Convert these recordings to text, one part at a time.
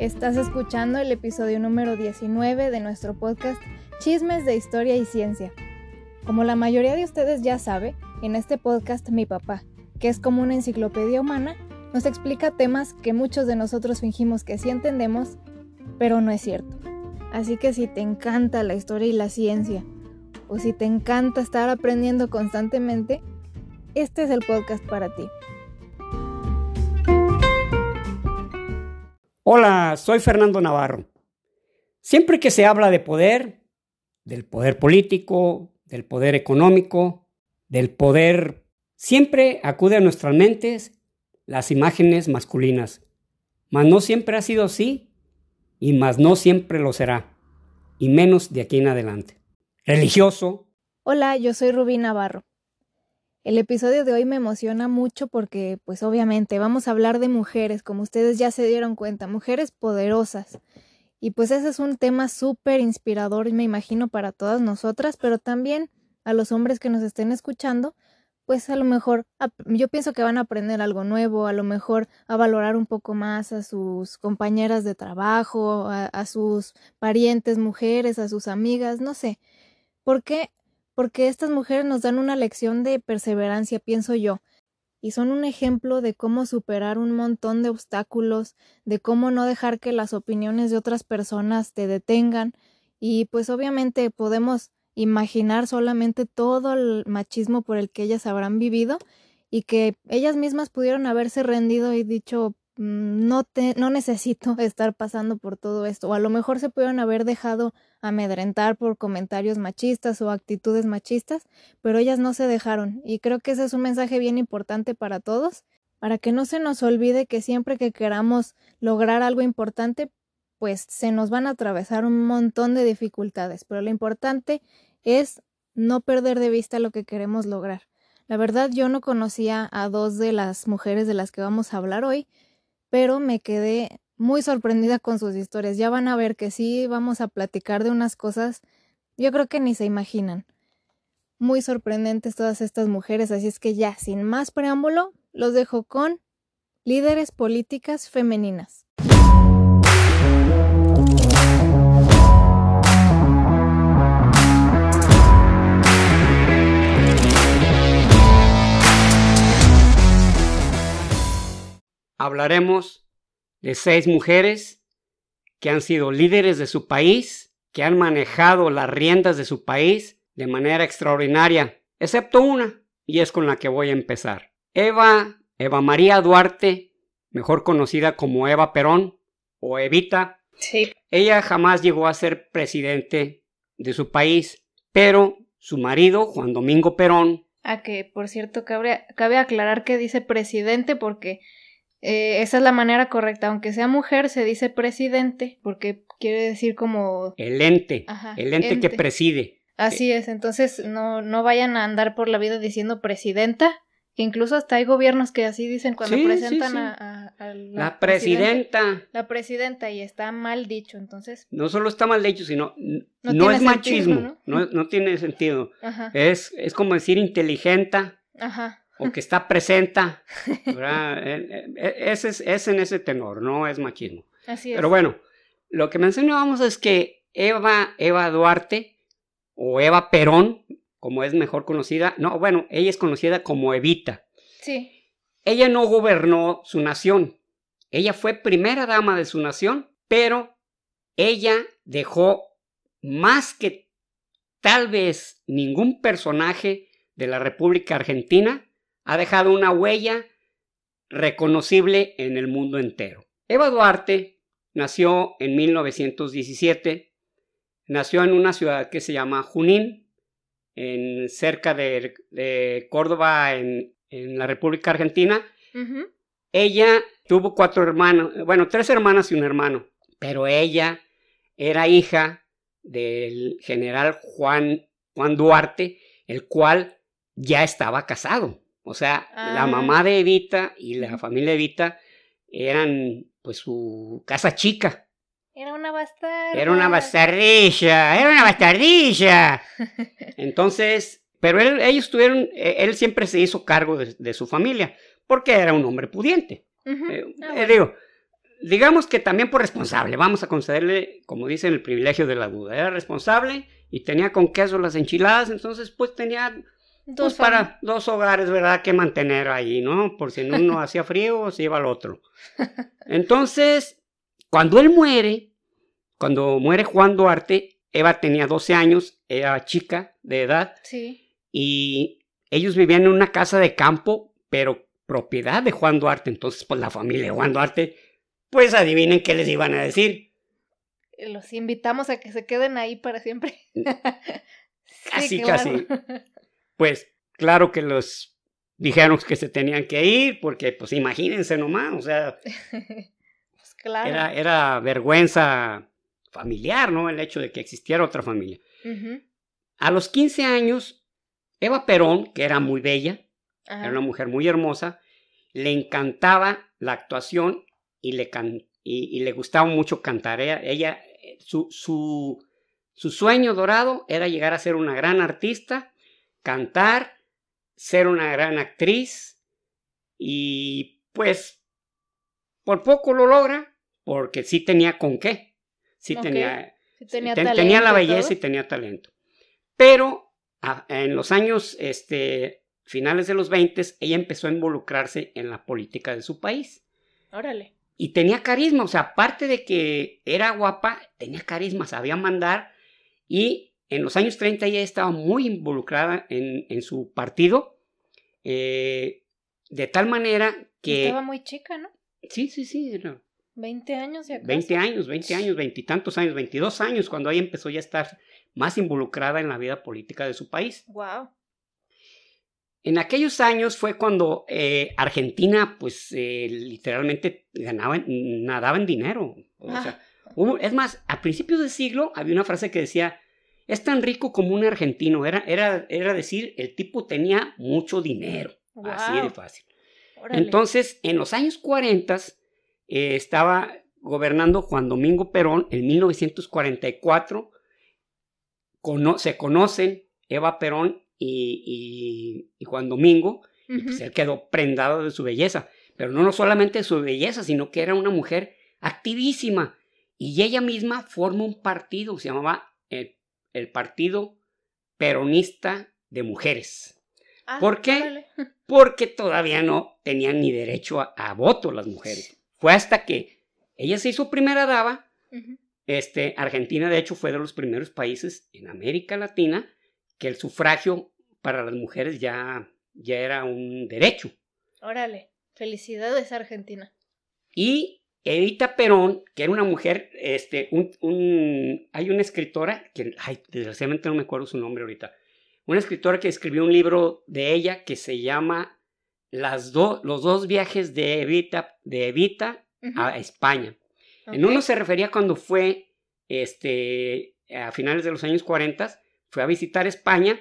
Estás escuchando el episodio número 19 de nuestro podcast Chismes de Historia y Ciencia. Como la mayoría de ustedes ya sabe, en este podcast mi papá, que es como una enciclopedia humana, nos explica temas que muchos de nosotros fingimos que sí entendemos, pero no es cierto. Así que si te encanta la historia y la ciencia, o si te encanta estar aprendiendo constantemente, este es el podcast para ti. Hola, soy Fernando Navarro. Siempre que se habla de poder, del poder político, del poder económico, del poder, siempre acude a nuestras mentes las imágenes masculinas. Mas no siempre ha sido así y más no siempre lo será, y menos de aquí en adelante. Religioso. Hola, yo soy Rubí Navarro. El episodio de hoy me emociona mucho porque, pues obviamente, vamos a hablar de mujeres, como ustedes ya se dieron cuenta, mujeres poderosas. Y pues ese es un tema súper inspirador, me imagino, para todas nosotras, pero también a los hombres que nos estén escuchando, pues a lo mejor yo pienso que van a aprender algo nuevo, a lo mejor a valorar un poco más a sus compañeras de trabajo, a, sus parientes mujeres, a sus amigas, no sé. Porque porque estas mujeres nos dan una lección de perseverancia, pienso yo, y son un ejemplo de cómo superar un montón de obstáculos, de cómo no dejar que las opiniones de otras personas te detengan, y pues obviamente podemos imaginar solamente todo el machismo por el que ellas habrán vivido y que ellas mismas pudieron haberse rendido y dicho Mm, no, te, no necesito estar pasando por todo esto. O a lo mejor se pudieron haber dejado amedrentar por comentarios machistas o actitudes machistas, pero ellas no se dejaron. Y creo que ese es un mensaje bien importante para todos, para que no se nos olvide que siempre que queramos lograr algo importante, pues se nos van a atravesar un montón de dificultades. Pero lo importante es no perder de vista lo que queremos lograr. La verdad yo no conocía a dos de las mujeres de las que vamos a hablar hoy, pero me quedé muy sorprendida con sus historias. Ya van a ver que sí vamos a platicar de unas cosas, yo creo que ni se imaginan. Muy sorprendentes todas estas mujeres, así es que ya, sin más preámbulo, los dejo con líderes políticas femeninas. hablaremos de seis mujeres que han sido líderes de su país, que han manejado las riendas de su país de manera extraordinaria, excepto una, y es con la que voy a empezar. Eva, Eva María Duarte, mejor conocida como Eva Perón o Evita. Sí. Ella jamás llegó a ser presidente de su país, pero su marido, Juan Domingo Perón. A que, por cierto, cabe, cabe aclarar que dice presidente porque eh, esa es la manera correcta. Aunque sea mujer, se dice presidente, porque quiere decir como... El ente. el ente, que preside. Así es, entonces no, no vayan a andar por la vida diciendo presidenta, que incluso hasta hay gobiernos que así dicen cuando presentan A, la, presidenta. La presidenta, y está mal dicho, entonces. No solo está mal dicho, sino no, es machismo, ¿no? ¿no? tiene sentido. Es, es como decir inteligenta. Ajá o que está presenta, es, es, en ese tenor, no es machismo. Así es. Pero bueno, lo que mencionábamos es que Eva, Eva Duarte o Eva Perón, como es mejor conocida, no, bueno, ella es conocida como Evita. Sí. Ella no gobernó su nación, ella fue primera dama de su nación, pero ella dejó más que tal vez ningún personaje de la República Argentina ha dejado una huella reconocible en el mundo entero. Eva Duarte nació en 1917, nació en una ciudad que se llama Junín, en, cerca de, Córdoba, en, la República Argentina. Ella tuvo cuatro hermanos, bueno, tres hermanas y un hermano, pero ella era hija del general Juan, Juan Duarte, el cual ya estaba casado. O sea, la ah. mamá de Evita y la familia de Evita eran pues su casa chica. Era una bastarda. Era una bastardilla, era una bastardilla. Entonces, pero él, ellos tuvieron, e, él siempre se hizo cargo de, su familia, porque era un hombre pudiente. Eh, ah, eh, digo, digamos que también por responsable, vamos a concederle, como dicen, el privilegio de la duda. Era responsable y tenía con queso las enchiladas, entonces pues tenía dos pues, para dos hogares, ¿verdad? Que mantener ahí, ¿no? Por si uno hacía frío, se iba al otro. Entonces, cuando él muere, cuando muere Juan Duarte, Eva tenía 12 años, era chica de edad. Sí. Y ellos vivían en una casa de campo, pero propiedad de Juan Duarte. Entonces, pues la familia de Juan Duarte, pues adivinen qué les iban a decir. Los invitamos a que se queden ahí para siempre. casi, casi. Pues claro que los dijeron que se tenían que ir, porque pues imagínense nomás, o sea, pues, claro. era, era, vergüenza familiar, ¿no? El hecho de que existiera otra familia. A los 15 años, Eva Perón, que era muy bella, era una mujer muy hermosa, le encantaba la actuación y le, y, le gustaba mucho cantar. Ella, su, su, su sueño dorado era llegar a ser una gran artista cantar, ser una gran actriz y pues por poco lo logra porque sí tenía con qué. Sí tenía, tenía, la belleza y tenía talento. Pero en los años este, finales de los 20 ella empezó a involucrarse en la política de su país. Órale. Y tenía carisma, o sea, aparte de que era guapa, tenía carisma, sabía mandar y en los años 30 ella estaba muy involucrada en, su partido, eh, de tal manera que... Estaba muy chica, ¿no? Sí, sí, sí. 20 años ya. 20 años, 20 años, veintitantos años, 22 años, cuando ella empezó ya a estar más involucrada en la vida política de su país. Wow. En aquellos años fue cuando eh, Argentina, pues, eh, literalmente ganaba, nadaba en dinero. Ah. es más, a principios del siglo había una frase que decía, es tan rico como un argentino. Era, era, era decir, el tipo tenía mucho dinero. Así de fácil. Entonces, en los años 40 eh, estaba gobernando Juan Domingo Perón en 1944. se conocen Eva Perón y, Juan Domingo, y pues él quedó prendado de su belleza. Pero no, no solamente de su belleza, sino que era una mujer activísima. Y ella misma forma un partido, se llamaba el el Partido Peronista de Mujeres. Ah, ¿Por qué? Porque todavía no tenían ni derecho a, voto las mujeres. Fue hasta que ella se hizo primera dama. este, Argentina, de hecho, fue de los primeros países en América Latina que el sufragio para las mujeres ya, ya era un derecho. Órale, felicidades Argentina. Y Evita Perón, que era una mujer, este, un, hay una escritora, que, ay, desgraciadamente no me acuerdo su nombre ahorita, una escritora que escribió un libro de ella que se llama Las Los dos viajes de Evita, de Evita a España. En uno se refería cuando fue, este, a finales de los años 40, fue a visitar España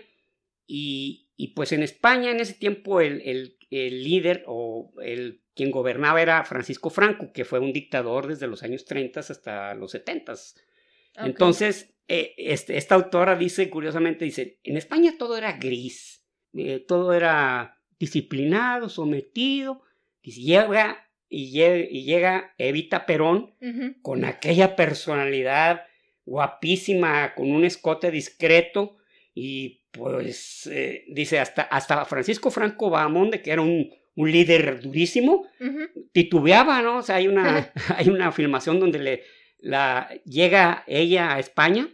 y, y pues en España en ese tiempo el, el, el líder o el quien gobernaba era Francisco Franco, que fue un dictador desde los años 30 hasta los 70. Entonces, eh, este, esta autora dice, curiosamente, dice, en España todo era gris, eh, todo era disciplinado, sometido, y llega, y llega, Evita Perón con aquella personalidad guapísima, con un escote discreto, y pues eh, dice, hasta, hasta Francisco Franco Bahamonde, que era un un líder durísimo, titubeaba, ¿no? O sea, hay una, hay una filmación donde le, la, llega ella a España,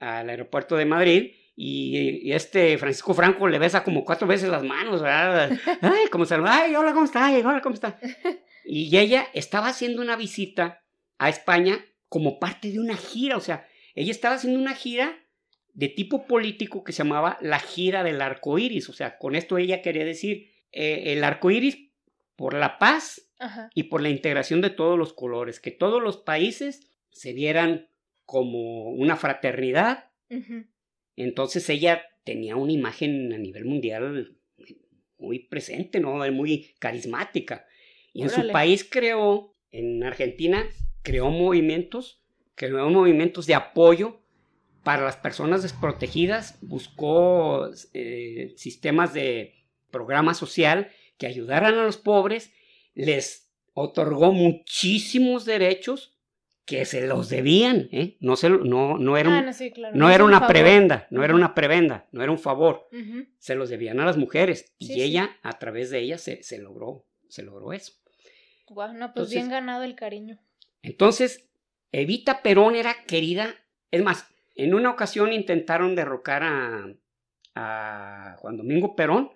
al aeropuerto de Madrid, y, este Francisco Franco le besa como cuatro veces las manos, ¿verdad? Ay, como se ay, hola, ¿cómo está? Ay, hola, ¿cómo está? Y ella estaba haciendo una visita a España como parte de una gira, o sea, ella estaba haciendo una gira de tipo político que se llamaba la gira del arco iris, o sea, con esto ella quería decir eh, el arco iris por la paz y por la integración de todos los colores, que todos los países se vieran como una fraternidad. Entonces ella tenía una imagen a nivel mundial muy presente, ¿no? Muy carismática. Y en su país creó, en Argentina, creó movimientos, creó movimientos de apoyo para las personas desprotegidas, buscó eh, sistemas de programa social que ayudaran a los pobres, les otorgó muchísimos derechos que se los debían, ¿eh? No, se, no, no era, Ah, no, sí, claro. no es era un una favor. prebenda, no era una prebenda, no era un favor, se los debían a las mujeres Sí, y sí. ella, a través de ella, se, se logró, se logró eso. Guau, no, pues Entonces- bien ganado el cariño. Entonces, Evita Perón era querida, es más, en una ocasión intentaron derrocar a, a Juan Domingo Perón,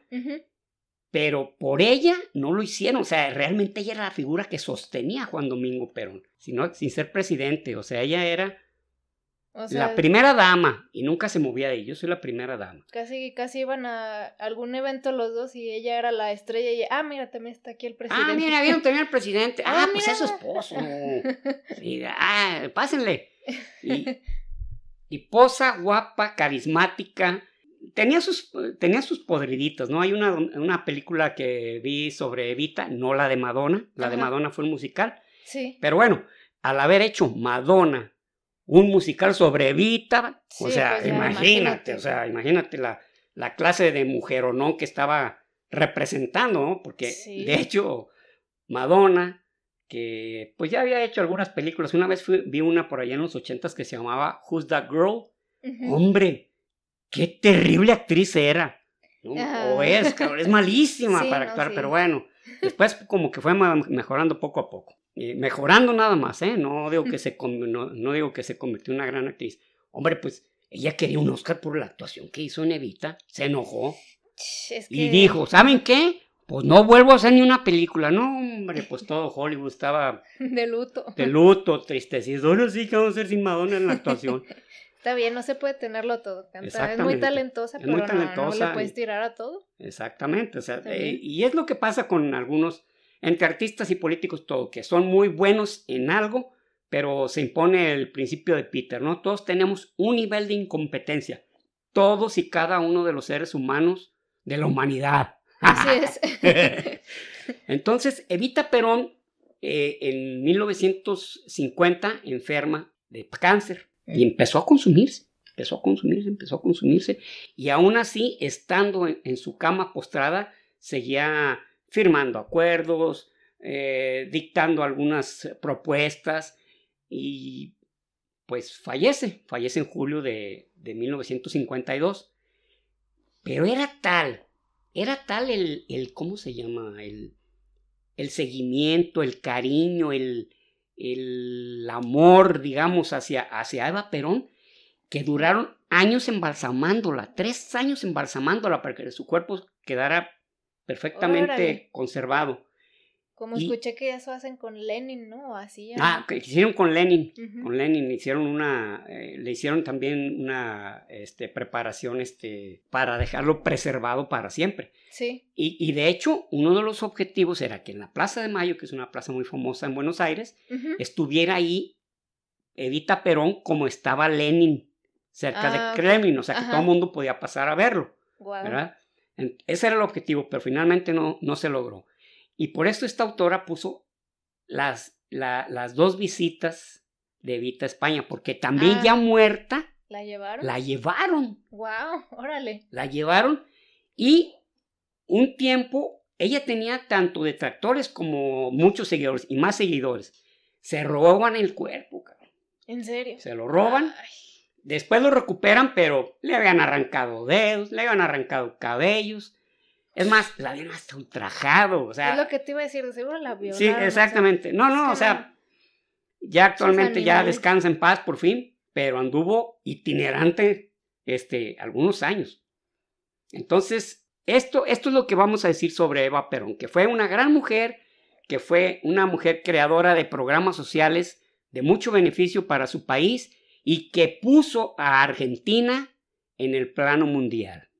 pero por ella no lo hicieron. O sea, realmente ella era la figura que sostenía a Juan Domingo Perón, sino, sin ser presidente. O sea, ella era O sea, la primera dama y nunca se movía de ahí. Yo soy la primera dama. casi, casi iban a algún evento los dos y ella era la estrella y ah, mira, también está aquí el presidente. Ah, mira, vieron también al presidente. Ah, Ah, pues mira. es su esposo. Sí, ah, pásenle. Y, y posa, guapa, carismática. Tenía sus, tenía sus podriditos, ¿no? Hay una, una película que vi sobre Evita, no la de Madonna. La de. Madonna fue un musical. Sí. Pero bueno, al haber hecho Madonna un musical sobre Evita, o sea, pues ya, imagínate, imagínate. o sea, imagínate la, la clase de mujeronón que estaba representando, ¿no? Porque Sí. de hecho, Madonna, que pues ya había hecho algunas películas, una vez fui- vi una por allá en los ochentas que se llamaba Who's That Girl? Hombre, qué terrible actriz era. ¿no? Ajá. O es, cabrón, es malísima Sí, para no, actuar, sí. pero bueno, después como que fue mejorando poco a poco. Eh, mejorando nada más, ¿eh? No digo, que se no, no digo que se convirtió en una gran actriz. Hombre, pues ella quería un Oscar por la actuación que hizo en Evita, se enojó Es y que- dijo, ¿saben qué? Pues no vuelvo a hacer ni una película. No, hombre, pues todo Hollywood estaba de luto. de luto, tristecido. Ahora sí que vamos a hacer sin Madonna en la actuación. Está bien, no se puede tenerlo todo. Canta. Es muy talentosa, Es pero muy no- no, le puedes tirar a todo. Exactamente, o sea, eh, y es lo que pasa con algunos, entre artistas y políticos, todo, que son muy buenos en algo, pero se impone el principio de Peter, ¿no? Todos tenemos un nivel de incompetencia, todos y cada uno de los seres humanos de la humanidad. Así es. Entonces, Evita Perón eh, en 1950 enferma de cáncer y empezó a consumirse, empezó a consumirse, empezó a consumirse y aún así, estando en, en su cama postrada, seguía firmando acuerdos, eh, dictando algunas propuestas y pues fallece, fallece en julio de, de 1952. Pero era tal, era tal el, el ¿cómo se llama? El, el seguimiento, el cariño, el, el amor, digamos, hacia, hacia Eva Perón, que duraron años embalsamándola, tres años embalsamándola para que su cuerpo quedara perfectamente Órale. conservado. Como Y- escuché que eso hacen con Lenin, ¿no? O Así. ya. Ah, que hicieron con Lenin. Con Lenin hicieron una, eh, le hicieron también una este, preparación este, para dejarlo preservado para siempre. Sí. Y, y de hecho, uno de los objetivos era que en la Plaza de Mayo, que es una plaza muy famosa en Buenos Aires, estuviera ahí Evita Perón como estaba Lenin cerca Ah, de Kremlin, o sea que Ajá. todo el mundo podía pasar a verlo. Guau. ¿verdad? Ese era el objetivo, pero finalmente no, no se logró. Y por esto esta autora puso las, la- las dos visitas de Evita a España, porque también Ah. ya muerta, ¿La llevaron? la llevaron, Wow, órale. la llevaron y un tiempo ella tenía tanto detractores como muchos seguidores y más seguidores. Se roban el cuerpo, cabrón. ¿En serio? se lo roban. Ay, Después lo recuperan, pero le habían arrancado dedos, le habían arrancado cabellos. Es más, la habían hasta ultrajado. O sea, es lo que te iba a decir, de seguro la violaron. sí, exactamente. No, es no, que o sea, ya actualmente ya descansa en paz por fin, pero anduvo itinerante este, algunos años. Entonces, esto, esto es lo que vamos a decir sobre Eva Perón, que fue una gran mujer, que fue una mujer creadora de programas sociales de mucho beneficio para su país y que puso a Argentina en el plano mundial.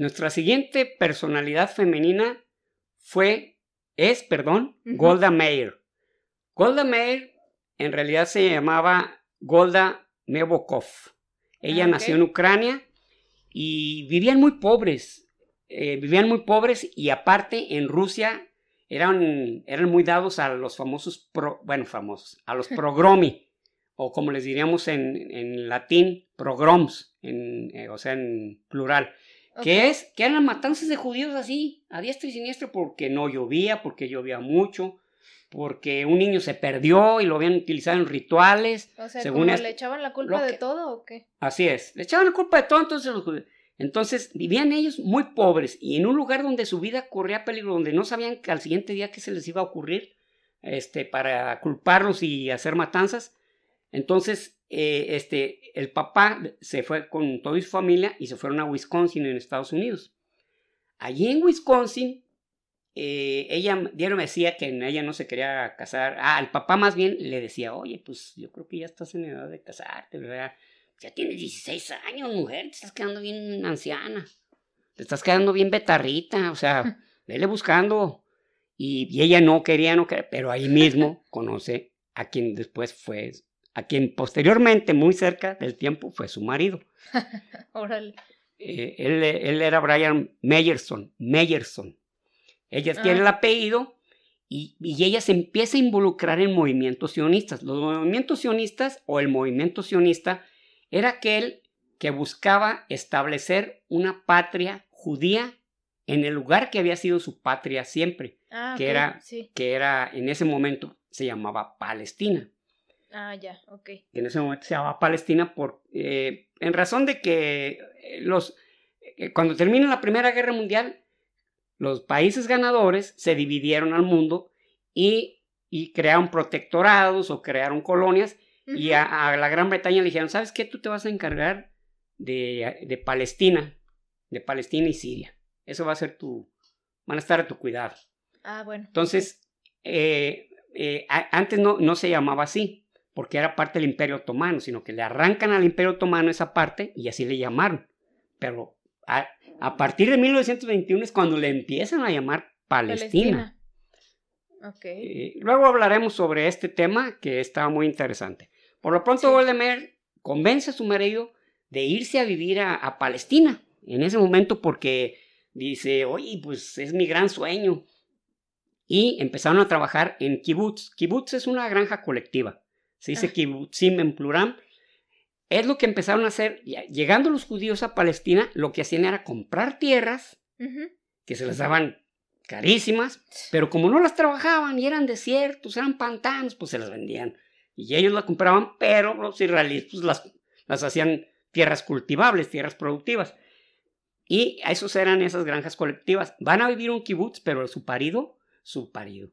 Nuestra siguiente personalidad femenina fue, es, perdón. Golda Meir. Golda Meir en realidad se llamaba Golda Mevokov. Ella Ah, nació en Ucrania y vivían muy pobres. eh, vivían muy pobres y aparte en Rusia eran, eran muy dados a los famosos, pro- bueno, famosos, a los progromi, o como les diríamos en, en latín, progroms, en, eh, o sea, en plural. Ok. Que es, que eran matanzas de judíos así, a diestra y siniestra, porque no llovía, porque llovía mucho, porque un niño se perdió y lo habían utilizado en rituales. O sea, según le echaban la culpa de todo o qué? Así es, le echaban la culpa de todo, entonces los entonces vivían ellos muy pobres y en un lugar donde su vida corría peligro, donde no sabían que al siguiente día qué se les iba a ocurrir este, para culparlos y hacer matanzas. Entonces, eh, este, el papá se fue con toda su familia y se fueron a Wisconsin en Estados Unidos. Allí en Wisconsin, eh, ella, Diario me decía que ella no se quería casar. Ah, el papá más bien le decía, oye, pues yo creo que ya estás en edad de casarte, ¿verdad? Ya tienes 16 años, mujer, te estás quedando bien anciana. Te estás quedando bien betarrita, o sea, vele buscando. Y, ella no quería, no quería, pero ahí mismo conoce a quien después fue, a quien posteriormente, muy cerca del tiempo, fue su marido. Órale. Eh, él, él, era Brian Meyerson, Meyerson. Ella tiene el ah. apellido y, y, ella se empieza a involucrar en movimientos sionistas. Los movimientos sionistas o el movimiento sionista era aquel que buscaba establecer una patria judía en el lugar que había sido su patria siempre, ah, que, era, que era en ese momento se llamaba Palestina. Ah, ya, ok. En ese momento se llamaba Palestina por, eh, en razón de que eh, los, eh, cuando termina la Primera Guerra Mundial, los países ganadores se dividieron al mundo y, y crearon protectorados o crearon colonias y a, la Gran Bretaña le dijeron, ¿sabes qué? Tú te vas a encargar de, de, Palestina, de Palestina y Siria. Eso va a ser tu, van a estar a tu cuidado. Ah, bueno. Entonces, eh, eh, antes no, no se llamaba así, porque era parte del Imperio Otomano, sino que le arrancan al Imperio Otomano esa parte y así le llamaron. Pero a, a partir de 1921 es cuando le empiezan a llamar Palestina. Okay. Eh, luego hablaremos sobre este tema que está muy interesante. Por lo pronto, sí. convence a su marido de irse a vivir a, Palestina en ese momento porque dice, oye, pues es mi gran sueño. Y empezaron a trabajar en kibbutz. Kibbutz es una granja colectiva. Se dice kibbutzim en plural. Es lo que empezaron a hacer. Llegando los judíos a Palestina, lo que hacían era comprar tierras que se les daban carísimas, pero como no las trabajaban y eran desiertos, eran pantanos, pues se las vendían y ellos la compraban, pero los israelíes pues, las, las hacían tierras cultivables, tierras productivas. Y esos eran esas granjas colectivas. Van a vivir un kibutz, pero su marido, su marido,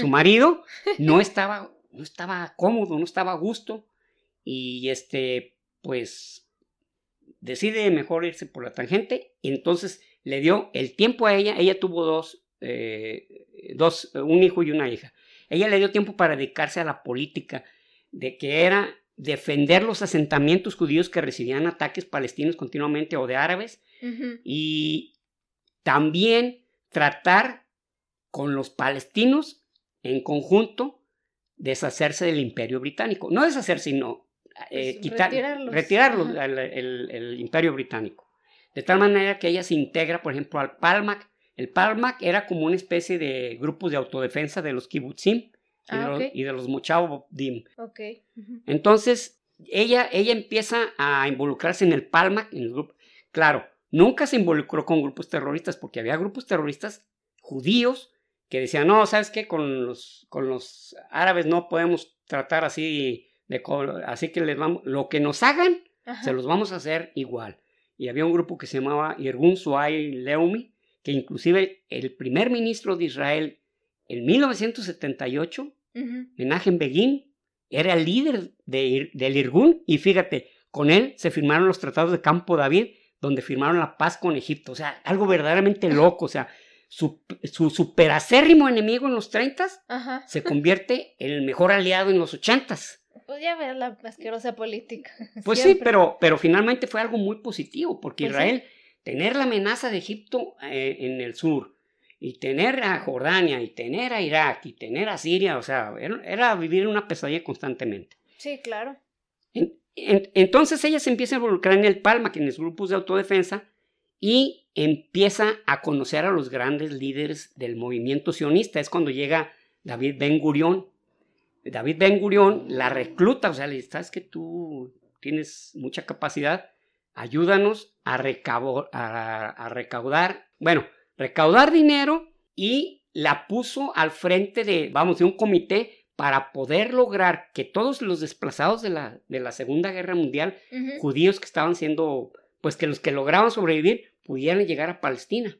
su marido no estaba, no estaba cómodo, no estaba a gusto. Y este, pues, decide mejor irse por la tangente. Y entonces le dio el tiempo a ella. Ella tuvo dos, eh, dos, un hijo y una hija. Ella le dio tiempo para dedicarse a la política de que era defender los asentamientos judíos que recibían ataques palestinos continuamente o de árabes y también tratar con los palestinos en conjunto deshacerse del imperio británico. No deshacerse, sino eh, pues, quitar, retirarlos, el, imperio británico. De tal manera que ella se integra, por ejemplo, al Palmac. El Palmac era como una especie de grupos de autodefensa de los kibbutzim Ah, y, de los, y, Dim. Entonces, ella, ella empieza a involucrarse en el Palma, en el grupo. Claro, nunca se involucró con grupos terroristas porque había grupos terroristas judíos que decían, no, ¿sabes qué? Con los, con los árabes no podemos tratar así, de, así que les vamos, lo que nos hagan, se los vamos a hacer igual. Y había un grupo que se llamaba Irgun Suay Leumi, que inclusive el primer ministro de Israel en 1978, Menachem Begin era el líder de, del Irgun y fíjate, con él se firmaron los tratados de Campo David, donde firmaron la paz con Egipto. O sea, algo verdaderamente loco. O sea, su, su superacérrimo enemigo en los 30 se convierte en el mejor aliado en los 80 Pues ya ver la asquerosa política. Pues sí, pero, pero finalmente fue algo muy positivo, porque pues Israel, tener la amenaza de Egipto eh, en el sur, y tener a Jordania, y tener a Irak, y tener a Siria, o sea, era, vivir una pesadilla constantemente. Sí, claro. entonces ella se empieza a involucrar en el Palma, que en los grupos de autodefensa, y empieza a conocer a los grandes líderes del movimiento sionista. Es cuando llega David Ben Gurión. David Ben Gurión la recluta, o sea, le dice, sabes que tú tienes mucha capacidad, ayúdanos a, a recaudar, bueno, recaudar dinero y la puso al frente de, vamos, de un comité para poder lograr que todos los desplazados de la, de la Segunda Guerra Mundial, judíos que estaban siendo, pues que los que lograban sobrevivir, pudieran llegar a Palestina.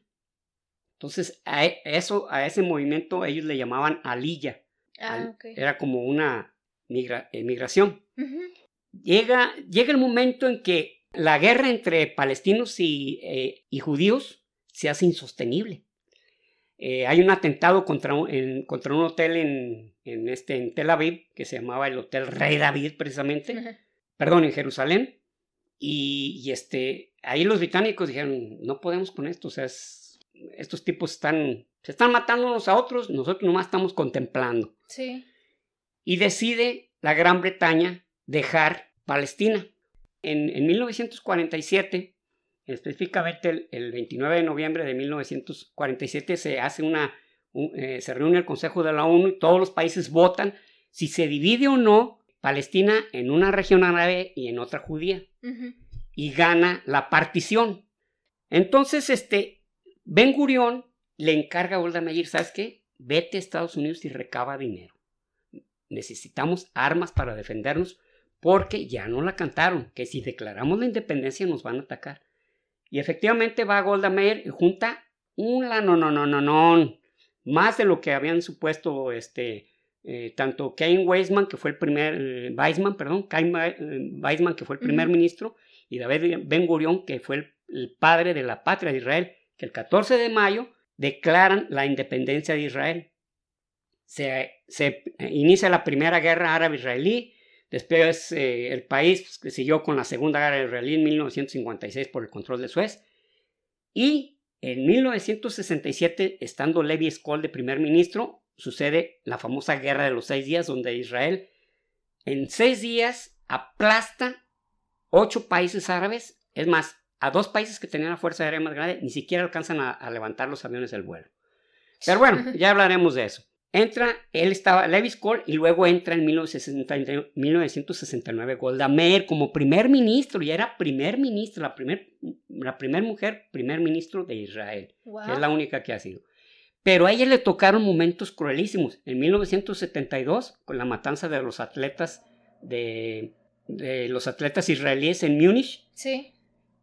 Entonces, a e, eso, a ese movimiento ellos le llamaban alilla. Ah, Era como una migración. llega, llega el momento en que la guerra entre palestinos y, eh, y judíos se hace insostenible. Eh, hay un atentado contra un, contra un hotel en, en, este, en Tel Aviv, que se llamaba el Hotel Rey David, precisamente. Perdón, en Jerusalén. Y, y, este, ahí los británicos dijeron, no podemos con esto, o sea, estos tipos están, se están matando unos a otros, nosotros nomás estamos contemplando. Sí. Y decide la Gran Bretaña dejar Palestina. En, en 1947 Específicamente el, 29 de noviembre de 1947 se hace una, eh, se reúne el Consejo de la ONU y todos los países votan si se divide o no Palestina en una región árabe y en otra judía. Y gana la partición. Entonces, este, Ben Gurión le encarga a Golda Meir, ¿sabes qué? Vete a Estados Unidos y recaba dinero. Necesitamos armas para defendernos porque ya no la cantaron, que si declaramos la independencia nos van a atacar. Y efectivamente va Golda Meir y junta una no no no no no más de lo que habían supuesto este eh, tanto Cain Weizmann que fue el primer eh, Weizmann perdón Cain eh, Weizmann que fue el primer ministro y David Ben Gurion que fue el, padre de la patria de Israel que el 14 de mayo declaran la independencia de Israel se, se inicia la primera guerra árabe-israelí Después eh, el país pues, siguió con la Segunda Guerra Israelí en 1956 por el control de Suez. Y en 1967, estando Levi Skoll de primer ministro, sucede la famosa Guerra de los Seis Días, donde Israel en seis días aplasta ocho países árabes. Es más, a dos países que tenían la fuerza aérea más grande ni siquiera alcanzan a levantar los aviones del vuelo. Pero bueno, ya hablaremos de eso. Entra, él estaba, Levi Cole, y luego entra en 1969 Golda Meir como primer ministro, y era primer ministro, la primer, la primer mujer primer ministro de Israel, que es la única que ha sido. Pero a ella le tocaron momentos cruelísimos. En 1972, con la matanza de los atletas de, de los atletas israelíes en Múnich. Sí.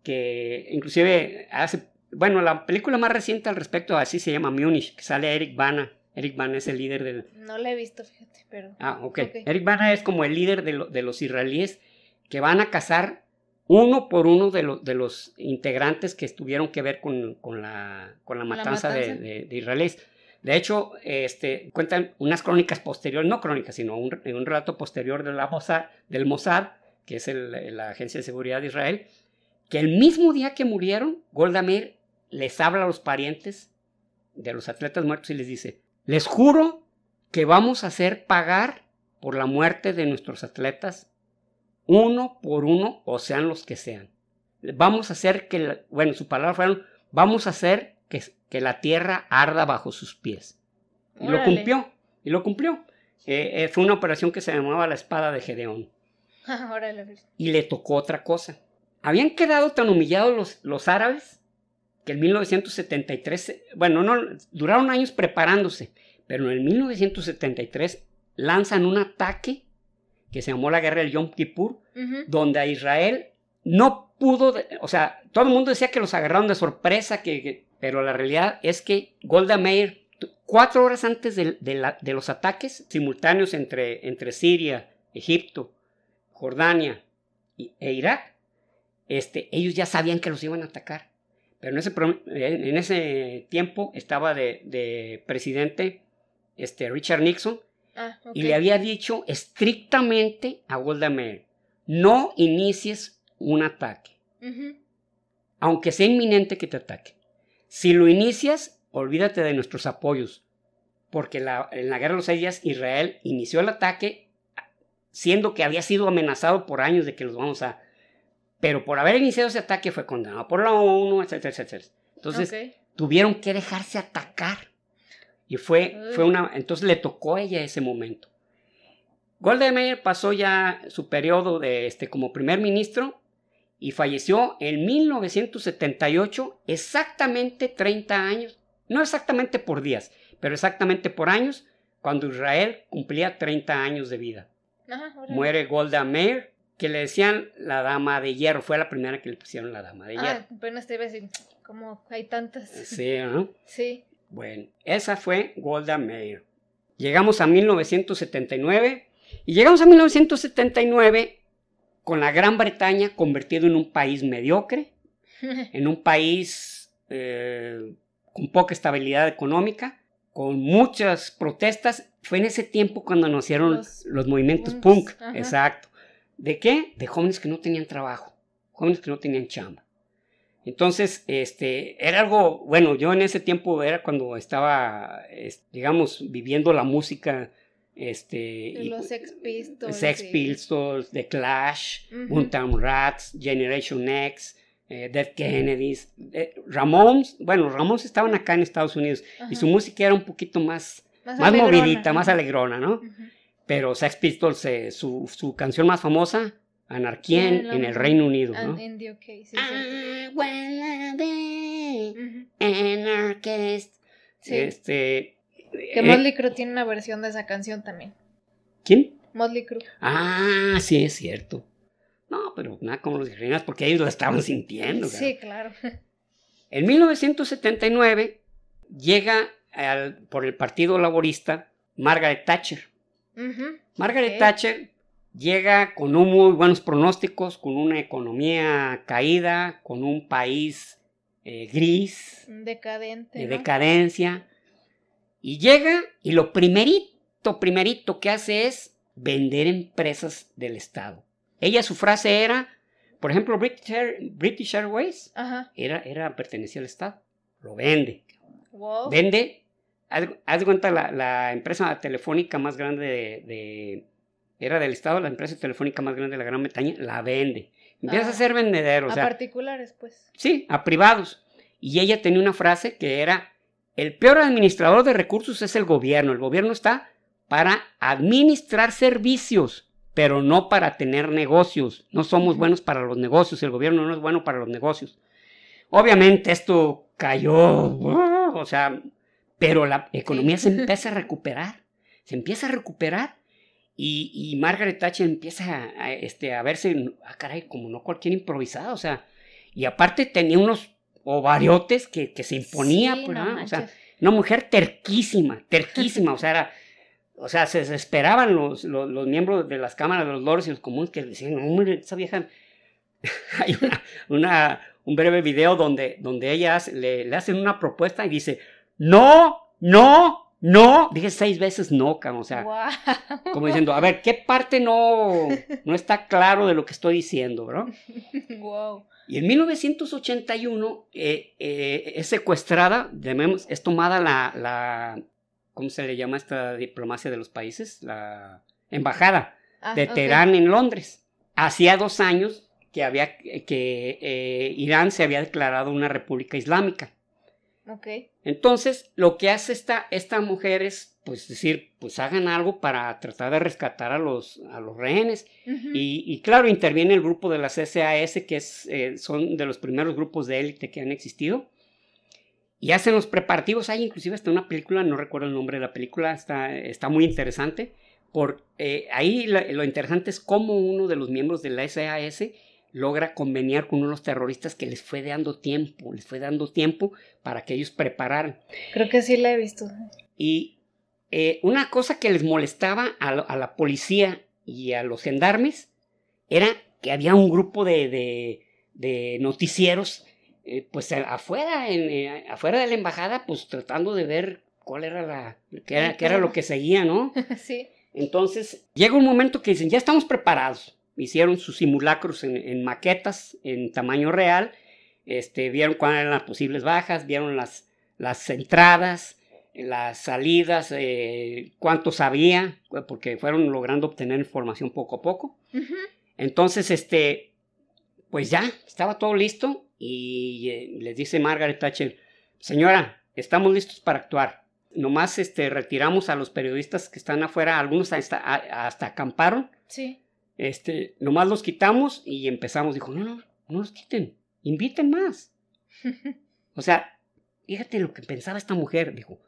Que inclusive hace, bueno, la película más reciente al respecto así se llama Múnich, que sale Eric Bana Eric Bana es el líder del... No lo he visto, fíjate, pero... Ah, ok. Eric Bana es como el líder de, los israelíes que van a cazar uno por uno de, de los integrantes que tuvieron que ver con, la, con la, matanza, De, israelíes. De hecho, este, cuentan unas crónicas posteriores, no crónicas, sino un, un relato posterior de la Mossad, del Mossad, que es la Agencia de Seguridad de Israel, que el mismo día que murieron, Golda Meir les habla a los parientes de los atletas muertos y les dice, les juro que vamos a hacer pagar por la muerte de nuestros atletas uno por uno, o sean los que sean. Vamos a hacer que, bueno, su palabra fueron, vamos a hacer que, que la tierra arda bajo sus pies. Y lo cumplió, y lo cumplió. Eh, eh, fue una operación que se llamaba la espada de Gedeón. y le tocó otra cosa. Habían quedado tan humillados los, los árabes que en 1973, bueno, no, duraron años preparándose, pero en el 1973 lanzan un ataque que se llamó la guerra del Yom Kippur, donde a Israel no pudo, o sea, todo el mundo decía que los agarraron de sorpresa, que, pero la realidad es que Golda Meir, cuatro horas antes de, de los ataques simultáneos entre, entre Siria, Egipto, Jordania e Irak, este, ellos ya sabían que los iban a atacar. Pero en ese, en ese tiempo estaba de, presidente este, Richard Nixon ah, y le había dicho estrictamente a Golda Meir, no inicies un ataque, aunque sea inminente que te ataque. Si lo inicias, olvídate de nuestros apoyos, porque en la Guerra de los Seis Días Israel inició el ataque siendo que había sido amenazado por años de que los vamos a, pero por haber iniciado ese ataque fue condenado por la ONU, etcétera, etcétera. Entonces tuvieron que dejarse atacar. Y fue, fue una, entonces le tocó a ella ese momento. Golda Meir pasó ya su periodo de, este, como primer ministro y falleció en 1978, exactamente 30 años, no exactamente por días, pero exactamente por años, cuando Israel cumplía 30 años de vida. Muere Golda Meir, que le decían la dama de hierro, fue la primera que le pusieron la dama de hierro. Ah, apenas te iba a decir, como hay tantas. Sí, ¿no? Sí. Bueno, esa fue Golda Meir. Llegamos a 1979 y llegamos a 1979 con la Gran Bretaña convertido en un país mediocre, en un país eh, con poca estabilidad económica, con muchas protestas. Fue en ese tiempo cuando nacieron los, los movimientos punk, exacto. ¿De qué? De jóvenes que no tenían trabajo, jóvenes que no tenían chamba. Entonces, este, era algo, bueno, yo en ese tiempo era cuando estaba, digamos, viviendo la música, este... Los Sex Pistols. Sex Pistols, The Clash, uh Rats, Generation X, eh, Dead Kennedys, eh, Ramones, bueno, Ramones estaban acá en Estados Unidos y su música era un poquito más, más, movidita, más alegrona, ¿no? Pero Sex Pistols, eh, su, su, canción más famosa, Anarquía en, el Reino Unido, ¿no? En the UK, sí, sí. Este, que eh, Motley Crue tiene una versión de esa canción también. ¿Quién? Motley Crue. Ah, sí, es cierto. No, pero nada como los guerreros porque ellos la estaban sintiendo. Sí, claro. En 1979 llega por el Partido Laborista Margaret Thatcher. Margaret Thatcher llega con un muy buenos pronósticos, con una economía caída, con un país eh, gris, decadente, de decadencia, y llega y lo primerito, primerito que hace es vender empresas del Estado. Ella su frase era, por ejemplo, British, Airways Era, era, pertenecía al Estado, lo vende. Vende, haz, de cuenta la, empresa telefónica más grande de era del Estado, la empresa telefónica más grande de la Gran Bretaña, la vende. Empieza a ser vendedero. a particulares, pues. Sí, a privados. Y ella tenía una frase que era, el peor administrador de recursos es el gobierno. El gobierno está para administrar servicios, pero no para tener negocios. No somos buenos para los negocios, el gobierno no es bueno para los negocios. Obviamente esto cayó, o sea, pero la economía se empieza a recuperar, se empieza a recuperar y, Margaret Thatcher empieza a, este, a verse, caray, como no cualquier improvisada, o sea, y aparte tenía unos ovariotes que, que se imponía, pues, o sea, una mujer terquísima, terquísima, o sea, era, o sea, se desesperaban los, los, miembros de las cámaras de los lores y los comunes que decían, hombre, esa vieja, hay una, un breve video donde, donde ellas le, le hacen una propuesta y dice, no, no, no, dije seis veces no, o sea, como diciendo, a ver, ¿qué parte no, no está claro de lo que estoy diciendo, bro? Wow. Y en 1981 eh, eh, es secuestrada, es tomada la, la, ¿cómo se le llama esta diplomacia de los países? La embajada ah, de Teherán en Londres. Hacía dos años que había, que eh, Irán se había declarado una república islámica. Entonces, lo que hace esta, esta mujer es, pues, decir, pues hagan algo para tratar de rescatar a los, a los rehenes. y, claro, interviene el grupo de las SAS, que es, eh, son de los primeros grupos de élite que han existido. Y hacen los preparativos. Hay inclusive hasta una película, no recuerdo el nombre de la película, está, está muy interesante. Por, eh, ahí lo interesante es cómo uno de los miembros de la SAS logra conveniar con unos terroristas que les fue dando tiempo, les fue dando tiempo para que ellos prepararan. Creo que sí la he visto. Y eh, una cosa que les molestaba a, la policía y a los gendarmes era que había un grupo de, de, noticieros eh, pues afuera, en, eh, afuera de la embajada, pues tratando de ver cuál era la, qué era, qué era lo que seguía, ¿no? sí. Entonces llega un momento que dicen, ya estamos preparados hicieron sus simulacros en, maquetas en tamaño real, este, vieron cuáles eran las posibles bajas, vieron las, las entradas, las salidas, eh, cuántos había, porque fueron logrando obtener información poco a poco. Entonces, este, pues ya, estaba todo listo y eh, les dice Margaret Thatcher, señora, estamos listos para actuar. Nomás este, retiramos a los periodistas que están afuera, algunos hasta, hasta acamparon. Sí. Este, nomás los quitamos y empezamos. Dijo, no, no, no los quiten, inviten más. o sea, fíjate lo que pensaba esta mujer. Dijo,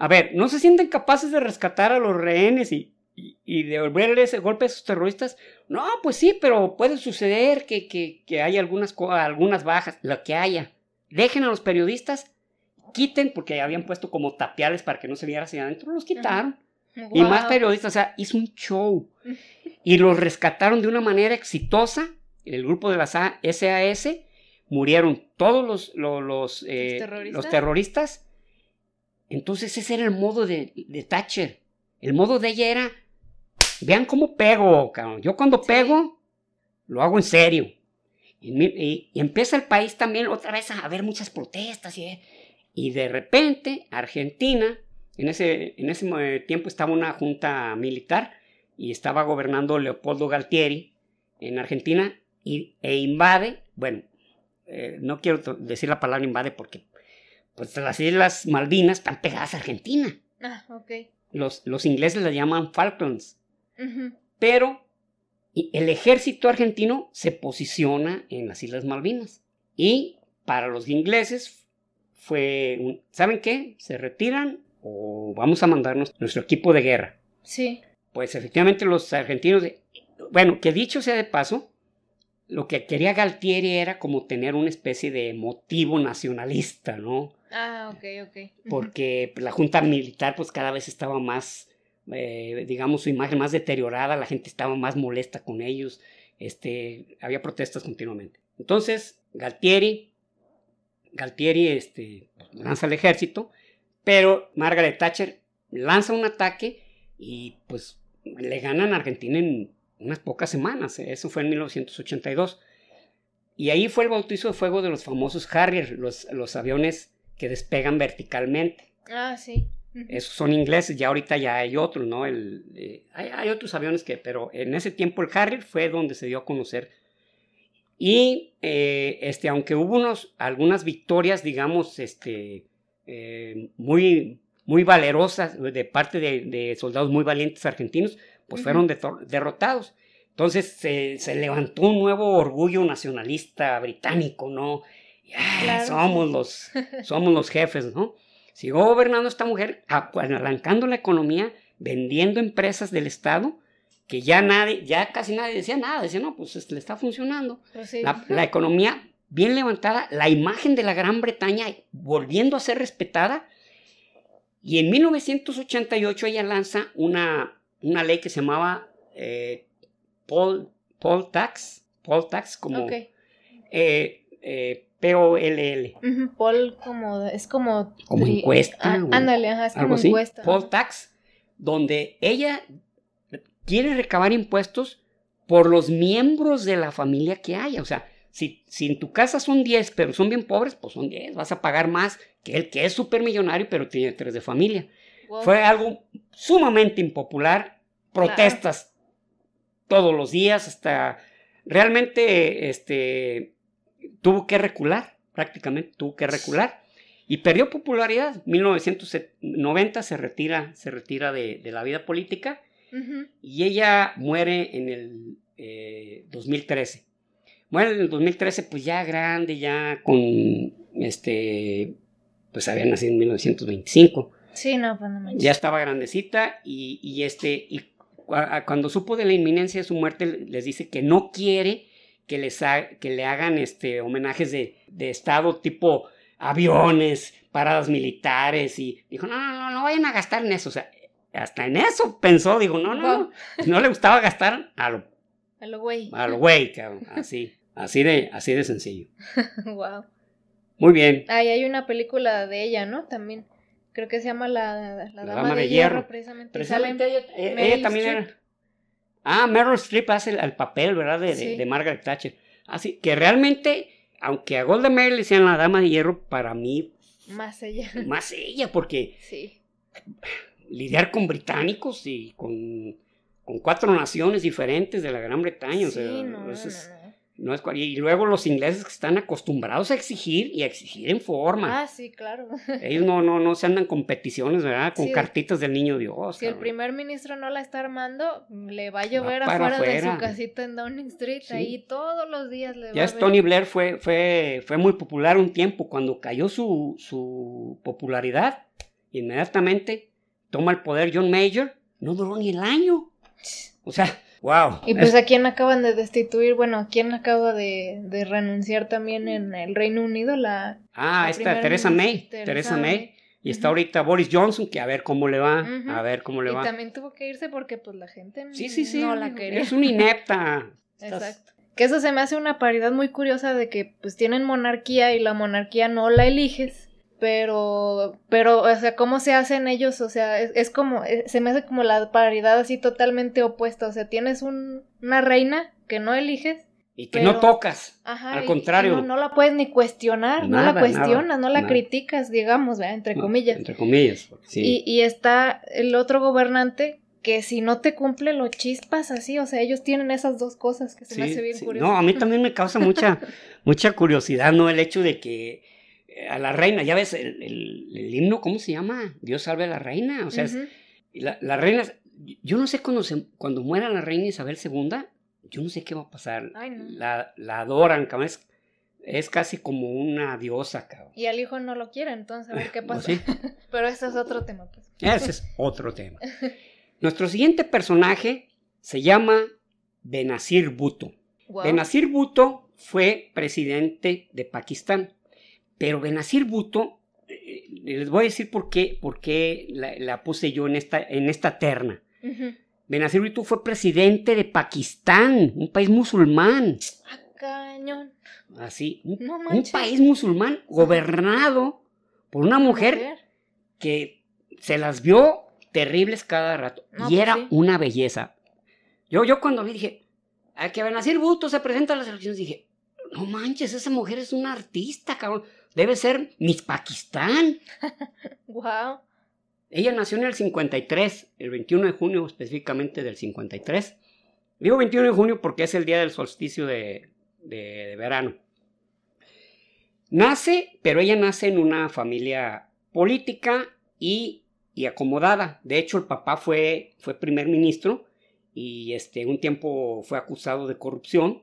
A ver, ¿no se sienten capaces de rescatar a los rehenes y, y, devolverle ese golpe a esos terroristas? No, pues sí, pero puede suceder que, que, que haya algunas, algunas bajas, lo que haya. Dejen a los periodistas, quiten, porque habían puesto como tapiales para que no se viera hacia adentro, los quitaron. Y más periodistas, o sea, hizo un show. y los rescataron de una manera exitosa. El grupo de las SAS murieron todos los, los, eh, terroristas? Entonces ese era el modo de, de, Thatcher. El modo de ella era, vean cómo pego, cabrón. Yo cuando pego, lo hago en serio. Y, empieza el país también otra vez a haber muchas protestas. Y, y de repente, Argentina, en ese, en ese tiempo estaba una junta militar y estaba gobernando Leopoldo Galtieri en Argentina y, e invade, bueno, eh, no quiero decir la palabra invade porque pues, las Islas Malvinas están pegadas a Argentina. Ah, ok. Los, los ingleses las llaman Falklands. Pero el ejército argentino se posiciona en las Islas Malvinas. Y para los ingleses fue, ¿saben qué? Se retiran o vamos a mandarnos nuestro equipo de guerra. Sí. Pues efectivamente los argentinos, bueno, que dicho sea de paso, lo que quería Galtieri era como tener una especie de motivo nacionalista, ¿no? Ah, ok, ok. Porque la junta militar pues cada vez estaba más, eh, digamos, su imagen más deteriorada, la gente estaba más molesta con ellos, este, había protestas continuamente. Entonces, Galtieri, Galtieri este, lanza el ejército, pero Margaret Thatcher lanza un ataque y pues le ganan a Argentina en unas pocas semanas, ¿eh? eso fue en 1982. Y ahí fue el bautizo de fuego de los famosos Harrier, los, los aviones que despegan verticalmente. Ah, sí. Esos son ingleses, ya ahorita ya hay otros, ¿no? El, eh, hay, otros aviones que, pero en ese tiempo el Harrier fue donde se dio a conocer. Y eh, este, aunque hubo unos, algunas victorias, digamos, este, muy, muy valerosas de parte de soldados muy valientes argentinos, pues fueron derrotados. Entonces se, levantó un nuevo orgullo nacionalista británico, ¿no? Somos, los, somos los jefes, ¿no? Siguió gobernando esta mujer, arrancando la economía, vendiendo empresas del Estado, que ya nadie, ya casi nadie decía nada, decía, no, pues le está funcionando. Pues la, la, economía bien levantada, la imagen de la Gran Bretaña volviendo a ser respetada. Y en 1988 ella lanza una, una ley que se llamaba eh, Paul, Paul Tax, Paul Tax como eh, eh, P-O-L-L. Paul como, es como... Como encuesta. Ah, ándale, ajá, es como encuesta. Paul Tax, donde ella quiere recabar impuestos por los miembros de la familia que haya. O sea, si, si en tu casa son 10, pero son bien pobres, pues son 10. Vas a pagar más que el que es súper millonario, pero tiene tres de familia. Fue algo sumamente impopular, protestas todos los días, hasta realmente este, tuvo que recular, prácticamente tuvo que recular. Y perdió popularidad. 1990 se retira, se retira de, la vida política y ella muere en el 2013. Eh, muere en el 2013 pues ya grande, ya con, este, pues había nacido en 1925. Sí, no, pues no Ya estaba grandecita y, este, y cuando supo de la inminencia de su muerte, les dice que no quiere que, les que le hagan este, homenajes de, Estado tipo aviones, paradas militares y dijo, no, no, no, no vayan a gastar en eso. O sea, hasta en eso pensó, digo, no, no, no, le gustaba gastar a lo... A lo güey. A lo güey, cabrón, así, así de, así de sencillo. wow. Muy bien. Ahí hay una película de ella, ¿no? También. Creo que se llama La, Dama, de, Hierro, precisamente. Precisamente ella, también era. Ah, Meryl Streep hace el, papel, ¿verdad? De, de, Margaret Thatcher. Así que realmente, aunque a Golda Meir le decían la Dama de Hierro, para mí. Más ella. Más ella, porque. Sí. Lidiar con británicos y con, con cuatro naciones diferentes de la Gran Bretaña. o sea, no, no, no es, y luego los ingleses que están acostumbrados a exigir y a exigir en forma. Ah, sí, claro. Ellos no, no, no se andan competiciones, ¿verdad? Con cartitas del niño Dios. Si el primer ministro no la está armando, le va a llover afuera, de su casita en Downing Street. Ahí todos los días le va ya a Tony Blair fue, fue, fue muy popular un tiempo. Cuando cayó su, su popularidad, Inmediatamente toma el poder John Major, no duró ni el año. O sea, wow. Y pues a quién acaban de destituir, bueno, a quién acaba de, de renunciar también en el Reino Unido, la... Ah, la esta Teresa May, Teresa May. May. Y está ahorita Boris Johnson, que a ver cómo le va, a ver cómo le Y va. también tuvo que irse porque pues la gente Sí, sí, sí. no la quería. Es una inepta. Estás- Exacto. Que eso se me hace una paridad muy curiosa de que pues tienen monarquía y la monarquía no la eliges, pero, pero, o sea, ¿cómo se hacen ellos? O sea, es, es como, es- se me hace como la paridad así totalmente opuesta. O sea, tienes un, una reina que no eliges. Y que Pero- no tocas. Ajá, Al contrario. no, no la puedes ni cuestionar, no la cuestionas, nada, no la nada. criticas, digamos, ¿verdad? entre No, comillas. Entre comillas. Sí. Y, y está el otro gobernante que si no te cumple lo chispas así, o sea, ellos tienen esas dos cosas que se me hace bien sí. curioso. No, a mí también me causa mucha, mucha curiosidad, ¿no? El hecho de que eh, a la reina, ya ves, el, el- el himno, ¿cómo se llama? Dios salve a la reina. O sea, es- la, la reina, yo no sé cuando, se- cuando muera la reina Isabel II, yo no sé qué va a pasar. Ay, no. La, la adoran, cabrón, es, es casi como una diosa, cabrón. Y al hijo no lo quiere, entonces a ver qué Pues pasa. sí, Pero ese es otro tema, pues. ese es otro tema. Nuestro siguiente personaje se llama Benazir Bhutto. Benazir Bhutto fue presidente de Pakistán, pero Benazir Bhutto, eh, les voy a decir por qué, por qué la, la puse yo en esta, en esta terna. Ujú. Benazir Bhutto fue presidente de Pakistán, un país musulmán, Ah, cañón. así, un, No un manches. país musulmán gobernado por una mujer que se las vio terribles cada rato No, y pues era sí. una belleza. Yo, yo cuando vi dije, a que Benazir Bhutto se presenta a las elecciones, dije, no manches, esa mujer es una artista, cabrón. Debe ser Miss Pakistán. Wow. Ella nació en el 53, el 21 de junio específicamente del 53. Digo 21 de junio porque es el día del solsticio de, de- de verano. Nace, pero ella nace en una familia política y, y acomodada. De hecho, el papá fue, fue primer ministro y este, un tiempo fue acusado de corrupción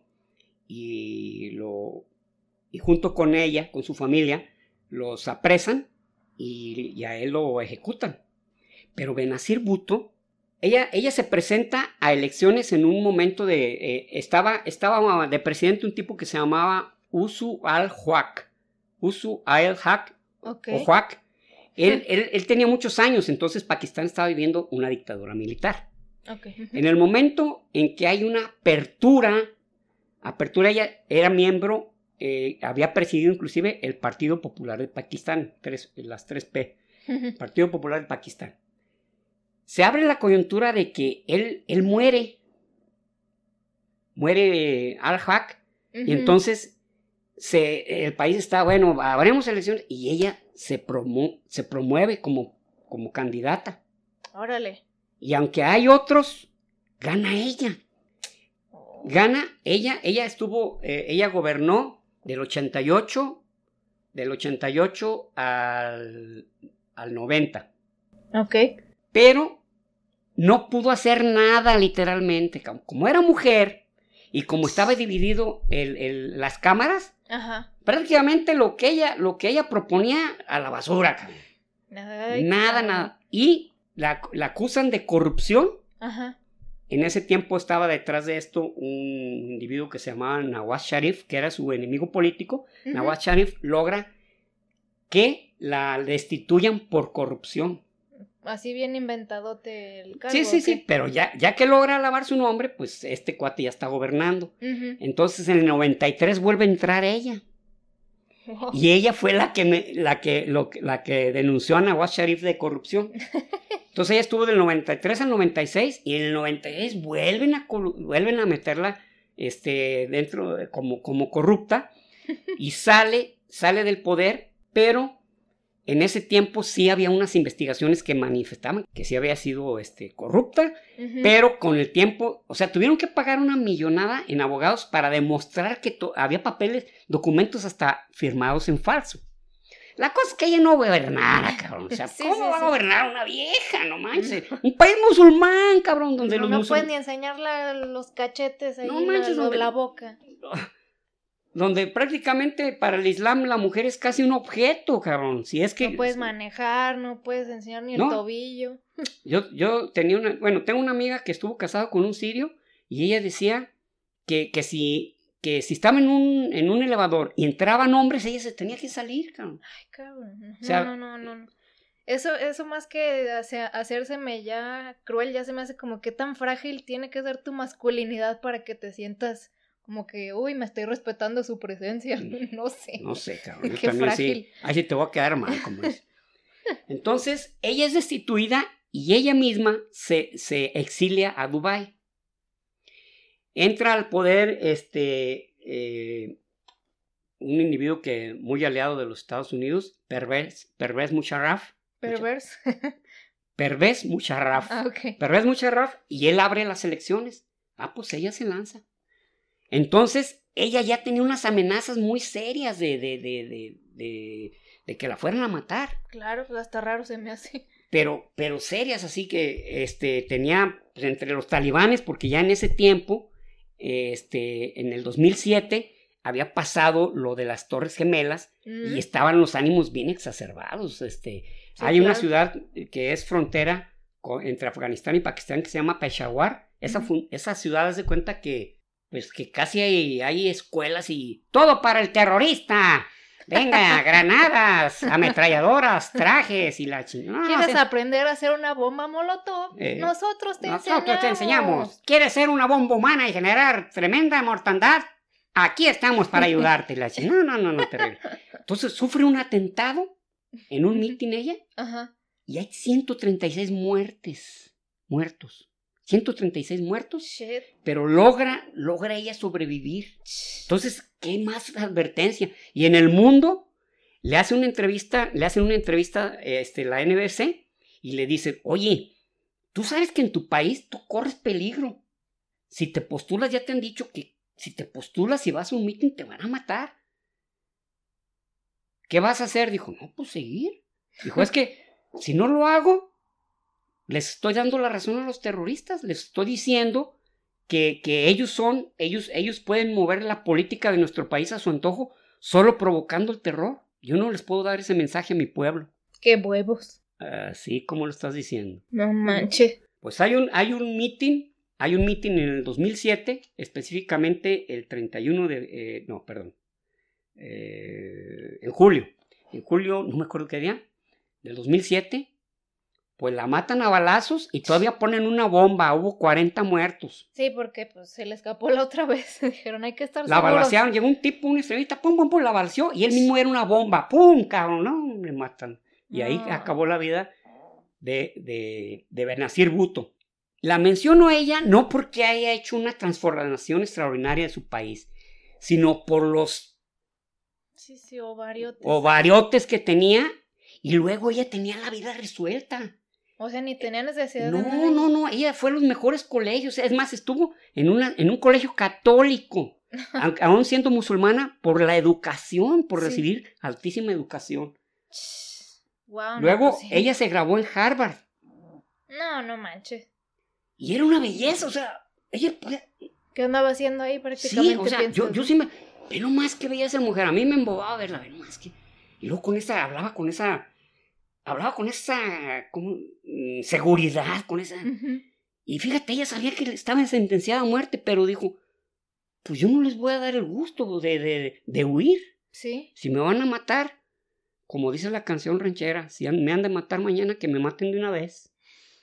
y, lo, y junto con ella, con su familia, los apresan y, y a él lo ejecutan. Pero Benazir Bhutto, ella, ella se presenta a elecciones en un momento de... eh, estaba, estaba de presidente un tipo que se llamaba Usu al-Haq. Usu al-Haq o Huac. Él, él- él tenía muchos años, entonces Pakistán estaba viviendo una dictadura militar. En el momento en que hay una apertura, apertura ella era miembro, eh, había presidido inclusive el Partido Popular de Pakistán, tres- las 3P, Partido Popular de Pakistán. Se abre la coyuntura de que él, él muere, muere eh, al-Haq, y entonces se, el país está, bueno, habremos elecciones, y ella se, promu- se promueve como, como candidata. Órale. Y aunque hay otros, gana ella. Gana ella, ella estuvo, eh, ella gobernó del 88, del 88 al, al 90. Ok. Pero no pudo hacer nada literalmente. Como- era mujer y como estaba dividido el- el- las cámaras, Ajá. prácticamente lo que ella, lo que ella proponía a la basura. Ay, nada, nada. Y la, la acusan de corrupción Ajá. En ese tiempo estaba detrás de esto un individuo que se llamaba Nawaz Sharif, que era su enemigo político. Nawaz Sharif logra que la destituyan por corrupción. Así bien inventadote el cargo. sí, sí, ¿o sí, pero ya, ya que logra lavar su nombre, pues este cuate ya está gobernando. Entonces en el 93 vuelve a entrar ella. Y ella fue la que, la que, la que denunció a Nawaz Sharif de corrupción. Entonces ella estuvo del 93 al 96 y en el 96 vuelven a, vuelven a meterla este, dentro de- como, como corrupta y sale, sale del poder, pero en ese tiempo sí había unas investigaciones que manifestaban que sí había sido este, corrupta, pero con el tiempo, o sea, tuvieron que pagar una millonada en abogados para demostrar que había papeles, documentos hasta firmados en falso. La cosa es que ella no gobernara, cabrón. O sea, Sí, ¿cómo sí, va a gobernar una vieja? No manches. Un país musulmán, cabrón, donde no, los no puedes ni enseñar la- los cachetes ahí, No la- manches, donde- la boca. donde prácticamente para el Islam la mujer es casi un objeto, cabrón. Si es que no puedes manejar, no puedes enseñar ni el tobillo. Yo, yo tenía una, bueno, tengo una amiga que estuvo casada con un sirio y ella decía que, que si que si estaba en un, en un elevador y entraban hombres, ella se tenía que salir, cabrón. Ay, cabrón. no, no, no, no. Eso, eso más que hacérseme ya cruel, ya se me hace como que tan frágil tiene que ser tu masculinidad para que te sientas como que, uy, me estoy respetando su presencia. No sé. No sé, cabrón. Qué frágil. Ahí sí te voy a quedar mal, como es. Entonces, ella es destituida y ella misma se, se exilia a Dubái. Entra al poder este, eh, un individuo que muy aliado de los Estados Unidos, Pervez, Pervez Musharraf, Pervers. Pervez Musharraf. Ah, Pervez Musharraf y él abre las elecciones. Ah, pues ella se lanza. Entonces, ella ya tenía unas amenazas muy serias de, de, de, de, de que la fueran a matar. Claro, pues hasta raro se me hace. Pero, pero serias, así que este, tenía pues, entre los talibanes, porque ya en ese tiempo, este, en el 2007, había pasado lo de las Torres Gemelas y mm. estaban los ánimos bien exacerbados. Este, hay una ciudad que es frontera entre Afganistán y Pakistán que se llama Peshawar. Esa, esa ciudad hace cuenta que, pues, que casi hay, hay escuelas y todo para el terrorista. Venga, granadas, ametralladoras, trajes y la chingada. ¿Quieres aprender a hacer una bomba molotov? Eh, nosotros te enseñamos. Nosotros te enseñamos. ¿Quieres ser una bomba humana y generar tremenda mortandad? Aquí estamos para ayudarte. La chingada. No, no, no, no, terrible. Entonces sufre un atentado en un mitin ella. Ajá. Y hay 136 muertes, muertos. 136 muertos. Shit. Pero logra, logra ella sobrevivir. Entonces, ¿qué más advertencia? Y en el mundo le hace una entrevista, le hacen una entrevista este, la NBC y le dicen, oye, tú sabes que en tu país tú corres peligro. Si te postulas, ya te han dicho que si te postulas y vas a un mitin te van a matar. ¿Qué vas a hacer? Dijo, no, pues seguir. Dijo, es que si no lo hago, les estoy dando la razón a los terroristas, les estoy diciendo que, que ellos son, ellos, ellos pueden mover la política de nuestro país a su antojo solo provocando el terror. Yo no les puedo dar ese mensaje a mi pueblo. ¡Qué huevos! Así como lo estás diciendo. No manches. Pues hay un, hay un meeting, hay un meeting en el 2007, específicamente el 31 de, eh, no, perdón, eh, en julio, en julio, no me acuerdo qué día, del 2007, pues la matan a balazos y todavía ponen una bomba, hubo 40 muertos. Sí, porque pues se le escapó la otra vez, dijeron hay que estar La balacearon, llegó un tipo, un extremista, pum, pum, pum, la balaceó y él mismo era una bomba, pum, cabrón, no, le matan. Y ahí acabó la vida de, de, de Benazir Buto. La menciono a ella no porque haya hecho una transformación extraordinaria de su país, sino por los Sí, sí, ovariotes. Ovariotes que tenía y luego ella tenía la vida resuelta. O sea, ni tenía necesidad no, de No, no, no, ella fue a los mejores colegios. Es más, estuvo en, una, en un colegio católico, aún siendo musulmana, por la educación, por recibir altísima educación. luego, pues ella se grabó en Harvard. No, no manches. Y era una belleza, o sea, ella... ¿Qué andaba haciendo ahí prácticamente? Sí, o sea, yo, yo sí me pero más que veía a esa mujer, a mí me embobaba verla, pero más que. Y luego con esa, hablaba con esa. Hablaba con esa como, mm, seguridad, con esa. Y fíjate, ella sabía que estaba sentenciada a muerte, pero dijo: Pues yo no les voy a dar el gusto de, de, de huir. Sí. Si me van a matar, como dice la canción ranchera, si me han de matar mañana, que me maten de una vez.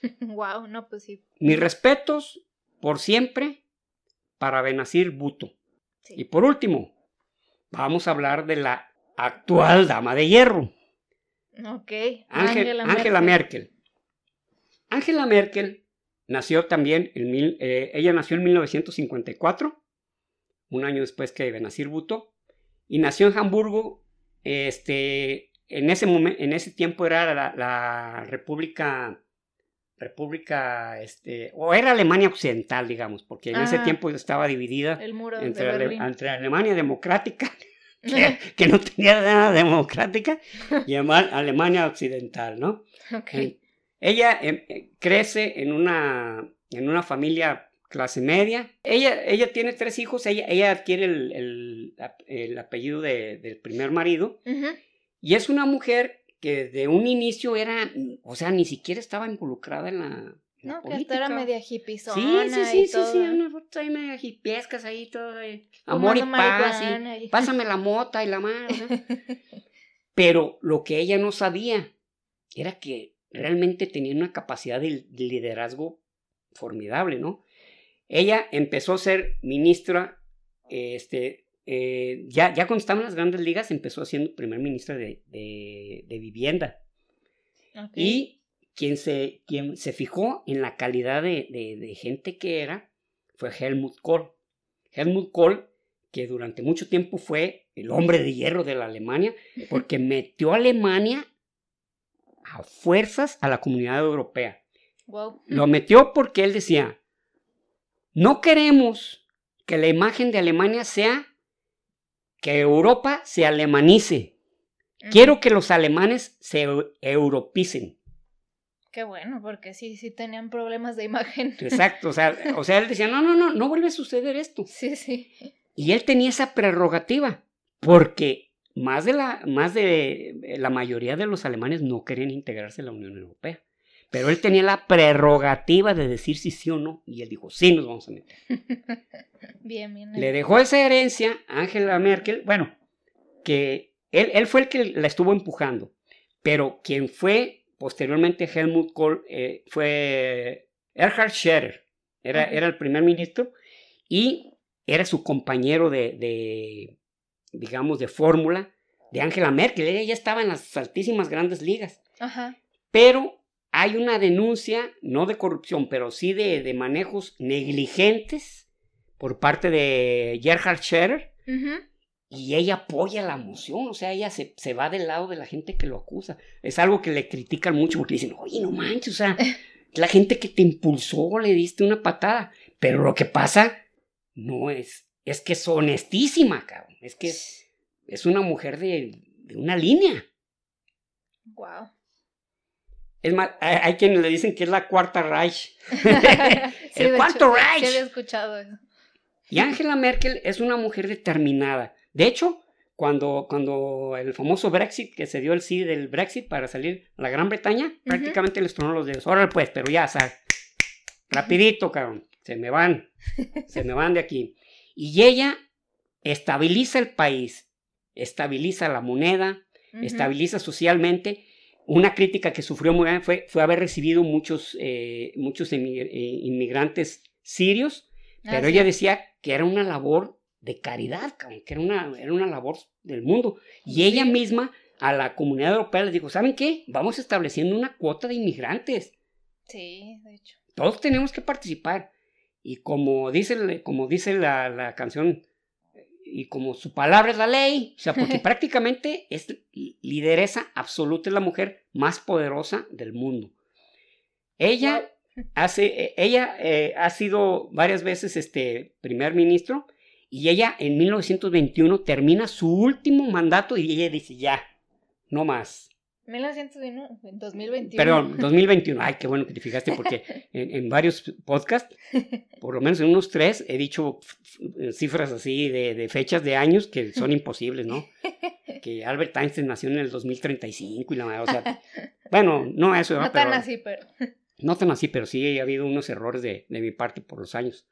wow, no, pues sí. Mis respetos por siempre para Benazir Buto. Y por último, vamos a hablar de la actual dama de hierro. Ok. Angela, Merkel. Angela Merkel nació también, en mil, eh, ella nació en 1954, un año después que Benazir Bhutto, y nació en Hamburgo, este, en ese, momento, en ese tiempo era la, República República, este, o era Alemania Occidental, digamos, porque en ese tiempo estaba dividida entre, entre, Alemania Democrática que, no tenía nada democrática, y Alemania Occidental, ¿no? Okay. ella em, eh, crece en una, en una familia clase media. Ella, ella tiene tres hijos, ella, ella adquiere el, el, apellido de, del primer marido. Y es una mujer que de un inicio era, o sea, ni siquiera estaba involucrada en la, no, que hasta era media hippie Sí, sí, sí, sí, sí, unas fotos ahí media hippiescas ahí, todo. amor y paz, y, pásame la mota y la mano. Pero lo que ella no sabía era que realmente tenía una capacidad de, liderazgo formidable, ¿no? Ella empezó a ser ministra, este, eh, ya, ya cuando estaba en las grandes ligas, empezó siendo primer ministra de, de, vivienda. Y quien se, quien se fijó en la calidad de, de, gente que era fue Helmut Kohl. Helmut Kohl, que durante mucho tiempo fue el hombre de hierro de la Alemania, porque metió a Alemania a fuerzas a la comunidad europea. Lo metió porque él decía, no queremos que la imagen de Alemania sea que Europa se alemanice. Quiero que los alemanes se europicen. Qué bueno, porque sí, sí tenían problemas de imagen. Exacto, o sea, o sea, él decía, no, no, no, no vuelve a suceder esto. Sí, sí. Y él tenía esa prerrogativa, porque más de la, más de la mayoría de los alemanes no querían integrarse a la Unión Europea. Pero él tenía la prerrogativa de decir si sí o no, y él dijo, sí, nos vamos a meter. bien, bien. Le dejó esa herencia a Angela Merkel, bueno, que él, él fue el que la estuvo empujando, pero quien fue Posteriormente Helmut Kohl eh, fue Erhard Scherer, era, era, el primer ministro y era su compañero de, digamos, de fórmula de Angela Merkel. Ella ya estaba en las altísimas grandes ligas. Pero hay una denuncia, no de corrupción, pero sí de, manejos negligentes por parte de Gerhard Scherer y ella apoya la moción, o sea, ella se, se, va del lado de la gente que lo acusa. Es algo que le critican mucho porque dicen, oye, no manches, o sea, la gente que te impulsó le diste una patada. Pero lo que pasa no es, es que es honestísima, cabrón. Es que es, es una mujer de, de una línea. Wow. Es más, hay, quienes le dicen que es la cuarta Reich. el cuarto Reich. Sí, escuchado eso. Y Angela Merkel es una mujer determinada. De hecho, cuando, cuando el famoso Brexit, que se dio el sí del Brexit para salir a la Gran Bretaña, prácticamente les tronó los dedos. Ahora pues, pero ya, o sea, rapidito, cabrón, se me van, se me van de aquí. Y ella estabiliza el país, estabiliza la moneda, estabiliza socialmente. Una crítica que sufrió muy bien fue, fue haber recibido muchos, eh, muchos eh, inmigrantes sirios, pero ella decía que era una labor de caridad, que era una, era una labor del mundo. Y ella misma a la comunidad europea les dijo, ¿saben qué? Vamos estableciendo una cuota de inmigrantes. Sí, de hecho. Todos tenemos que participar. Y como dice, como dice la, la canción, y como su palabra es la ley, o sea, porque prácticamente es lideresa absoluta, es la mujer más poderosa del mundo. Ella, hace, ella eh, ha sido varias veces este primer ministro y ella en 1921 termina su último mandato y ella dice, ya, no más. 1921, 2021. Perdón, 2021. Ay, qué bueno que te fijaste porque en, varios podcasts, por lo menos en unos tres, he dicho cifras así de, fechas de años que son imposibles, ¿no? Que Albert Einstein nació en el 2035 y la o sea, bueno, no eso. No tan así, pero... No tan así, pero sí ha habido unos errores de, de mi parte por los años.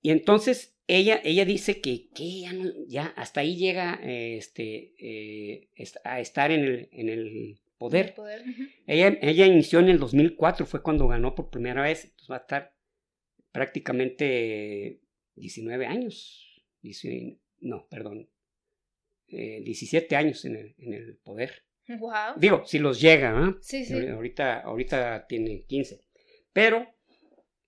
Y entonces ella, ella dice que, ya, hasta ahí llega este, eh, a estar en el, en el poder. ella, ella inició en el 2004, fue cuando ganó por primera vez, entonces va a estar prácticamente 19 años, no, perdón, 17 eh, años en el, en el poder. Wow. Digo, si los llega, Sí, sí. Ahorita, ahorita tiene 15. Pero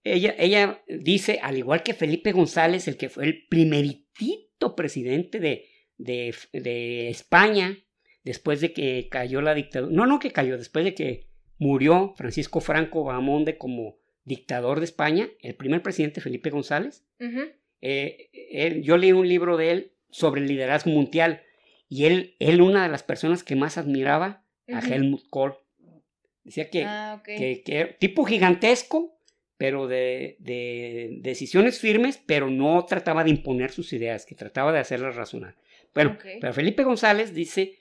ella, ella dice, al igual que Felipe González, el que fue el primeritito presidente de, de, de España, después de que cayó la dictadura, no, no que cayó, después de que murió Francisco Franco Bahamonde como dictador de España, el primer presidente Felipe González. Eh, yo leí un libro de él sobre el liderazgo mundial y él, él una de las personas que más admiraba a Helmut Kohl. Decía que, ah, que, que, tipo gigantesco, pero de, de, decisiones firmes, pero no trataba de imponer sus ideas, que trataba de hacerlas razonar. Bueno, pero Felipe González dice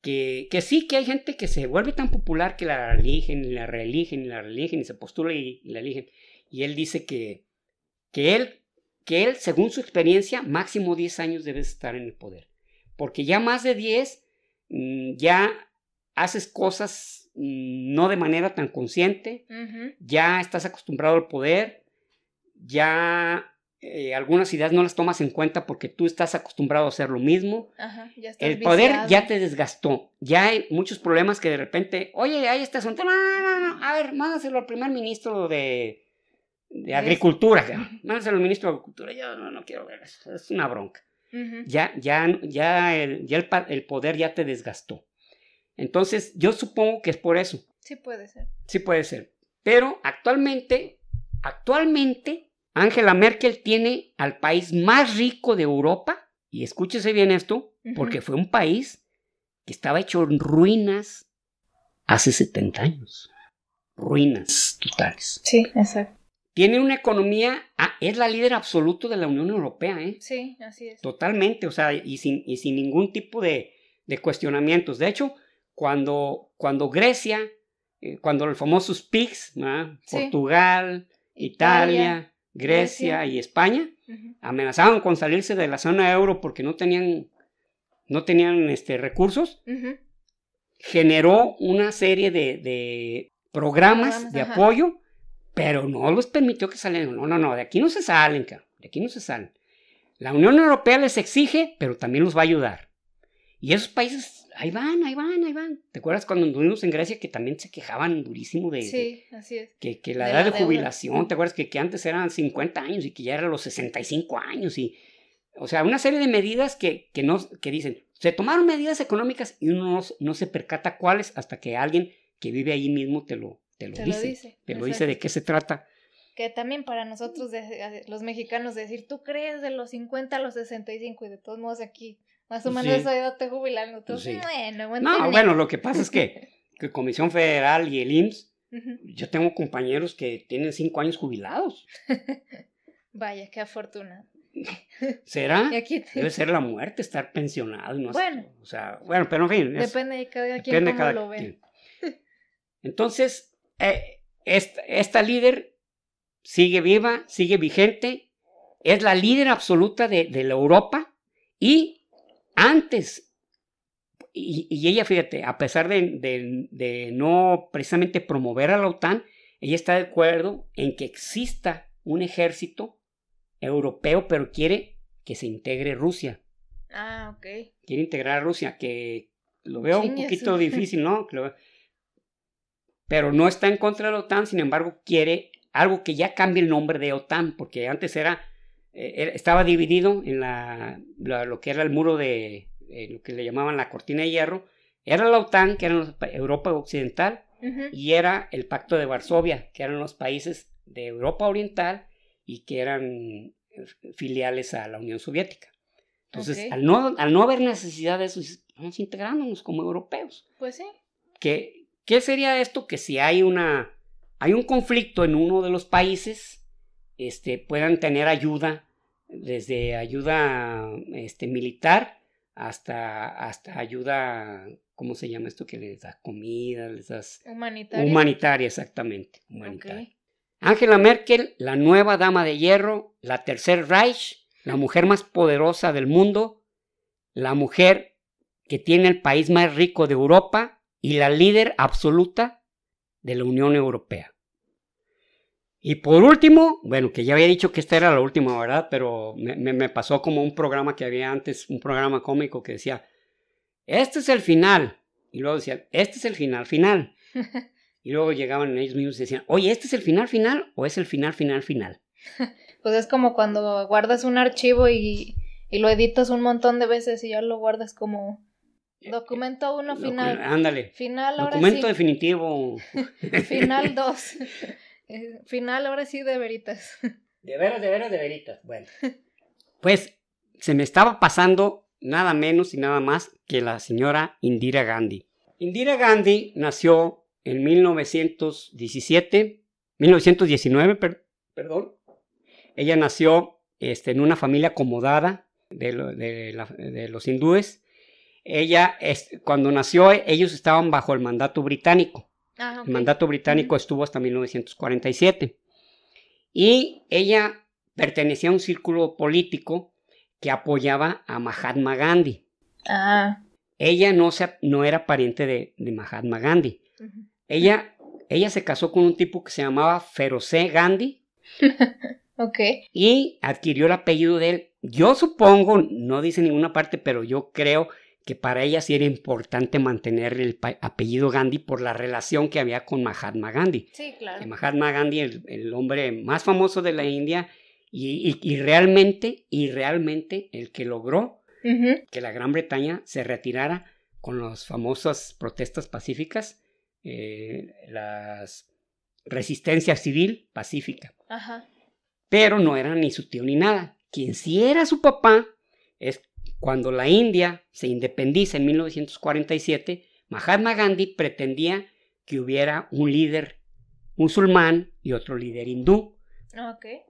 que, que, sí, que hay gente que se vuelve tan popular que la eligen y la reeligen y la reeligen y se postula y, la eligen. Y él dice que, que, él, que él, según su experiencia, máximo 10 años debe estar en el poder. Porque ya más de 10, mm, ya haces cosas no de manera tan consciente, ya estás acostumbrado al poder, ya eh, algunas ideas no las tomas en cuenta porque tú estás acostumbrado a hacer lo mismo. el poder ya te desgastó. Ya hay muchos problemas que de repente, oye, hay este asunto. No, no, no, a ver, mándaselo al primer ministro de, de Agricultura. Mándaselo al ministro de Agricultura. Yo no, quiero ver eso. Es una bronca. Ya, ya, ya, el, ya el, poder ya te desgastó. Entonces, yo supongo que es por eso. Sí puede ser. Sí puede ser. Pero actualmente, actualmente, Angela Merkel tiene al país más rico de Europa, y escúchese bien esto, porque fue un país que estaba hecho en ruinas hace 70 años. Ruinas totales. Sí, exacto. Tiene una economía, ah, es la líder absoluto de la Unión Europea, ¿eh? Sí, así es. Totalmente, o sea, y sin, y sin ningún tipo de, de, cuestionamientos. De hecho, cuando, cuando Grecia, eh, cuando los famosos PIGS, Portugal, Italia Grecia y España, amenazaban con salirse de la zona euro porque no tenían, no tenían este, recursos, generó una serie de, programas, de apoyo, pero no los permitió que salieran. No, no, no, de aquí no se salen, de aquí no se salen. La Unión Europea les exige, pero también los va a ayudar. Y esos países ahí van, ahí van, ahí van. ¿Te acuerdas cuando estuvimos en Grecia que también se quejaban durísimo de... Sí, así es. Que, que la edad de, jubilación, ¿te acuerdas que, que, antes eran 50 años y que ya eran los 65 años? Y, o sea, una serie de medidas que, que, no, que dicen, se tomaron medidas económicas y uno no, se percata cuáles hasta que alguien que vive ahí mismo te lo, te lo, dice, Te lo dice de qué se trata. Que también para nosotros, los mexicanos, decir, tú crees de los 50 a los 65 y de todos modos aquí más o menos esa edad te jubilan. Pues bueno, no, bueno, lo que pasa es que, que Comisión Federal y el IMSS, yo tengo compañeros que tienen cinco años jubilados. Vaya, qué afortunado. ¿Será? Debe ser la muerte estar pensionado. No bueno. o sea, bueno, pero en fin. depende de cada quien cómo lo ve. Entonces, eh, esta, esta, líder sigue viva, sigue vigente, es la líder absoluta de, de la Europa y antes, y, ella, fíjate, a pesar de, no precisamente promover a la OTAN, ella está de acuerdo en que exista un ejército europeo, pero quiere que se integre Rusia. Ah, ok. Quiere integrar a Rusia, que lo veo un poquito difícil, ¿no? Pero no está en contra de la OTAN, sin embargo, quiere algo que ya cambie el nombre de OTAN, porque antes era eh, estaba dividido en la, lo que era el muro de eh, lo que le llamaban la cortina de hierro. Era la OTAN, que era Europa Occidental, y era el Pacto de Varsovia, que eran los países de Europa Oriental y que eran eh, filiales a la Unión Soviética. Entonces, al, no, al no haber necesidad de eso, vamos integrándonos como europeos. Pues sí. ¿Qué, ¿Qué sería esto? Que si hay, una, hay un conflicto en uno de los países, este, puedan tener ayuda, desde ayuda este, militar hasta, hasta ayuda, ¿cómo se llama esto? Que les da comida, les das... Humanitaria. Humanitaria, exactamente. Angela Merkel, la nueva dama de hierro, la tercer Reich, la mujer más poderosa del mundo, la mujer que tiene el país más rico de Europa y la líder absoluta de la Unión Europea. Y por último, bueno, que ya había dicho que esta era la última, ¿verdad? Pero me, pasó como un programa que había antes, un programa cómico que decía, este es el final. Y luego decían, este es el final final. y luego llegaban ellos mismos y decían, oye, ¿este es el final final o es el final final final? Pues es como cuando guardas un archivo y, y lo editas un montón de veces y ya lo guardas como documento uno final. ándale. Final ahora Documento definitivo. final 2. Eh, final, ahora sí, de veritas. De veras, de veras, de veritas. Bueno. Pues se me estaba pasando nada menos y nada más que la señora Indira Gandhi. Indira Gandhi nació en 1917 1919, perdón. Ella nació este, en una familia acomodada de, de, los hindúes. Ella, cuando nació, ellos estaban bajo el mandato británico. Ah, el mandato británico estuvo hasta 1947. Y ella pertenecía a un círculo político que apoyaba a Mahatma Gandhi. Ah. Ella no, se, no era pariente de, Mahatma Gandhi. ella, ella se casó con un tipo que se llamaba Feroce Gandhi. ok. Y adquirió el apellido de él. Yo supongo, no dice ninguna parte, pero yo creo que para ella sí era importante mantener el apellido Gandhi por la relación que había con Mahatma Gandhi. Sí, claro. Mahatma Gandhi, el, hombre más famoso de la India y, realmente, y realmente el que logró que la Gran Bretaña se retirara con las famosas protestas pacíficas, eh, las resistencia civil pacífica. Ajá. Pero no era ni su tío ni nada. Quien sí era su papá es cuando la India se independiza en 1947, Mahatma Gandhi pretendía que hubiera un líder musulmán y otro líder hindú.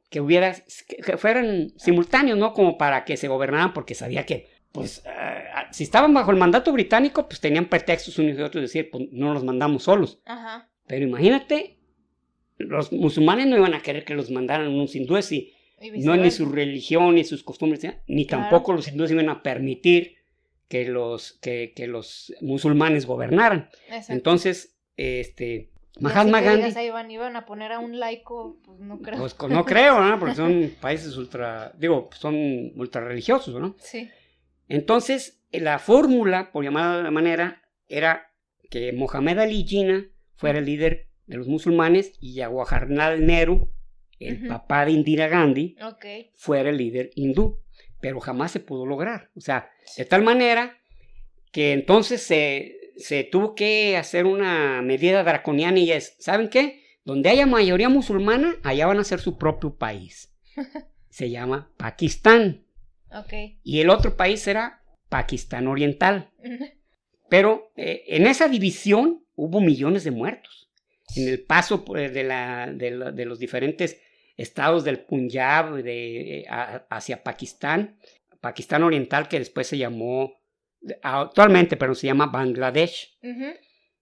Que hubiera, que fueran simultáneos, ¿no? Como para que se gobernaran, porque sabía que, pues, eh, si estaban bajo el mandato británico, pues tenían pretextos unos y otros de decir, pues no los mandamos solos. Ajá. Pero imagínate, los musulmanes no iban a querer que los mandaran unos hindúes y no ni su religión, ni sus costumbres, ni tampoco los hindúes iban a permitir que los, que, los musulmanes gobernaran. Entonces, este, Mahatma Gandhi... iban, a poner a un laico, pues no creo. Pues no creo, ¿no? Porque son países ultra, digo, son ultra religiosos, ¿no? Sí. Entonces, la fórmula, por llamarla de manera, era que Mohamed Ali Jinnah fuera el líder de los musulmanes y Jawaharlal Nehru el papá de Indira Gandhi, fuera el líder hindú, pero jamás se pudo lograr. O sea, de tal manera que entonces se, se tuvo que hacer una medida draconiana y es, ¿saben qué? Donde haya mayoría musulmana, allá van a ser su propio país. Se llama Pakistán. Y el otro país será Pakistán Oriental. Pero eh, en esa división hubo millones de muertos. En el paso pues, de, la, de los diferentes estados del Punjab de, eh, hacia Pakistán, Pakistán Oriental, que después se llamó, actualmente, pero se llama Bangladesh.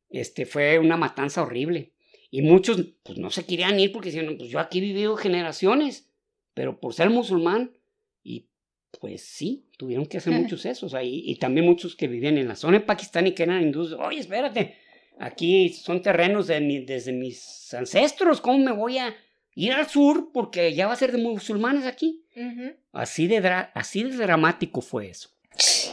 Este fue una matanza horrible. Y muchos, pues no se querían ir porque decían, pues yo aquí he vivido generaciones, pero por ser musulmán, y pues sí, tuvieron que hacer muchos esos. ahí y también muchos que vivían en la zona de Pakistán y que eran hindúes, oye, espérate, aquí son terrenos de desde mis ancestros, ¿cómo me voy a ir al sur porque ya va a ser de musulmanes aquí. así, de así de dramático fue eso.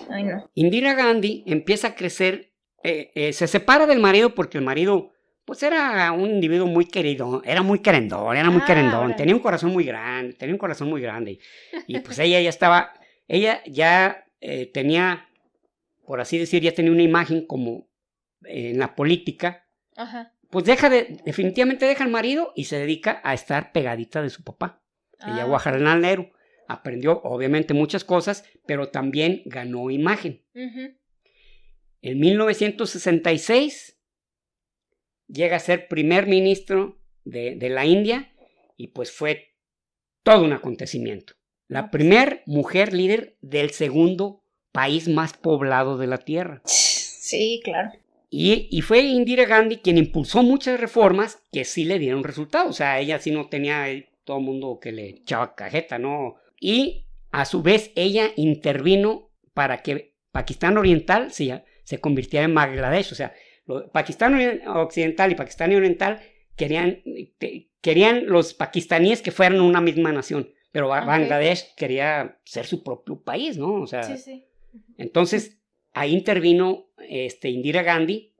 Ay, no. Indira Gandhi empieza a crecer, eh, eh, se separa del marido porque el marido, pues era un individuo muy querido, era muy querendón, era muy ah, querendón, tenía un corazón muy grande, tenía un corazón muy grande. Y pues ella ya estaba, ella ya eh, tenía, por así decir, ya tenía una imagen como en la política. Ajá pues deja de, definitivamente deja al marido y se dedica a estar pegadita de su papá. Ella Ella al Nehru. Aprendió obviamente muchas cosas, pero también ganó imagen. En 1966 llega a ser primer ministro de, de, la India y pues fue todo un acontecimiento. La primer mujer líder del segundo país más poblado de la Tierra. Sí, claro. Y, fue Indira Gandhi quien impulsó muchas reformas que sí le dieron resultados. O sea, ella sí no tenía todo el mundo que le echaba cajeta, ¿no? Y a su vez ella intervino para que Pakistán Oriental se, se convirtiera en Bangladesh. O sea, Pakistán Occidental y Pakistán Oriental querían, querían los pakistaníes que fueran una misma nación. Pero Bangladesh quería ser su propio país, ¿no? O sea, sí, sí. entonces ahí intervino este, Indira Gandhi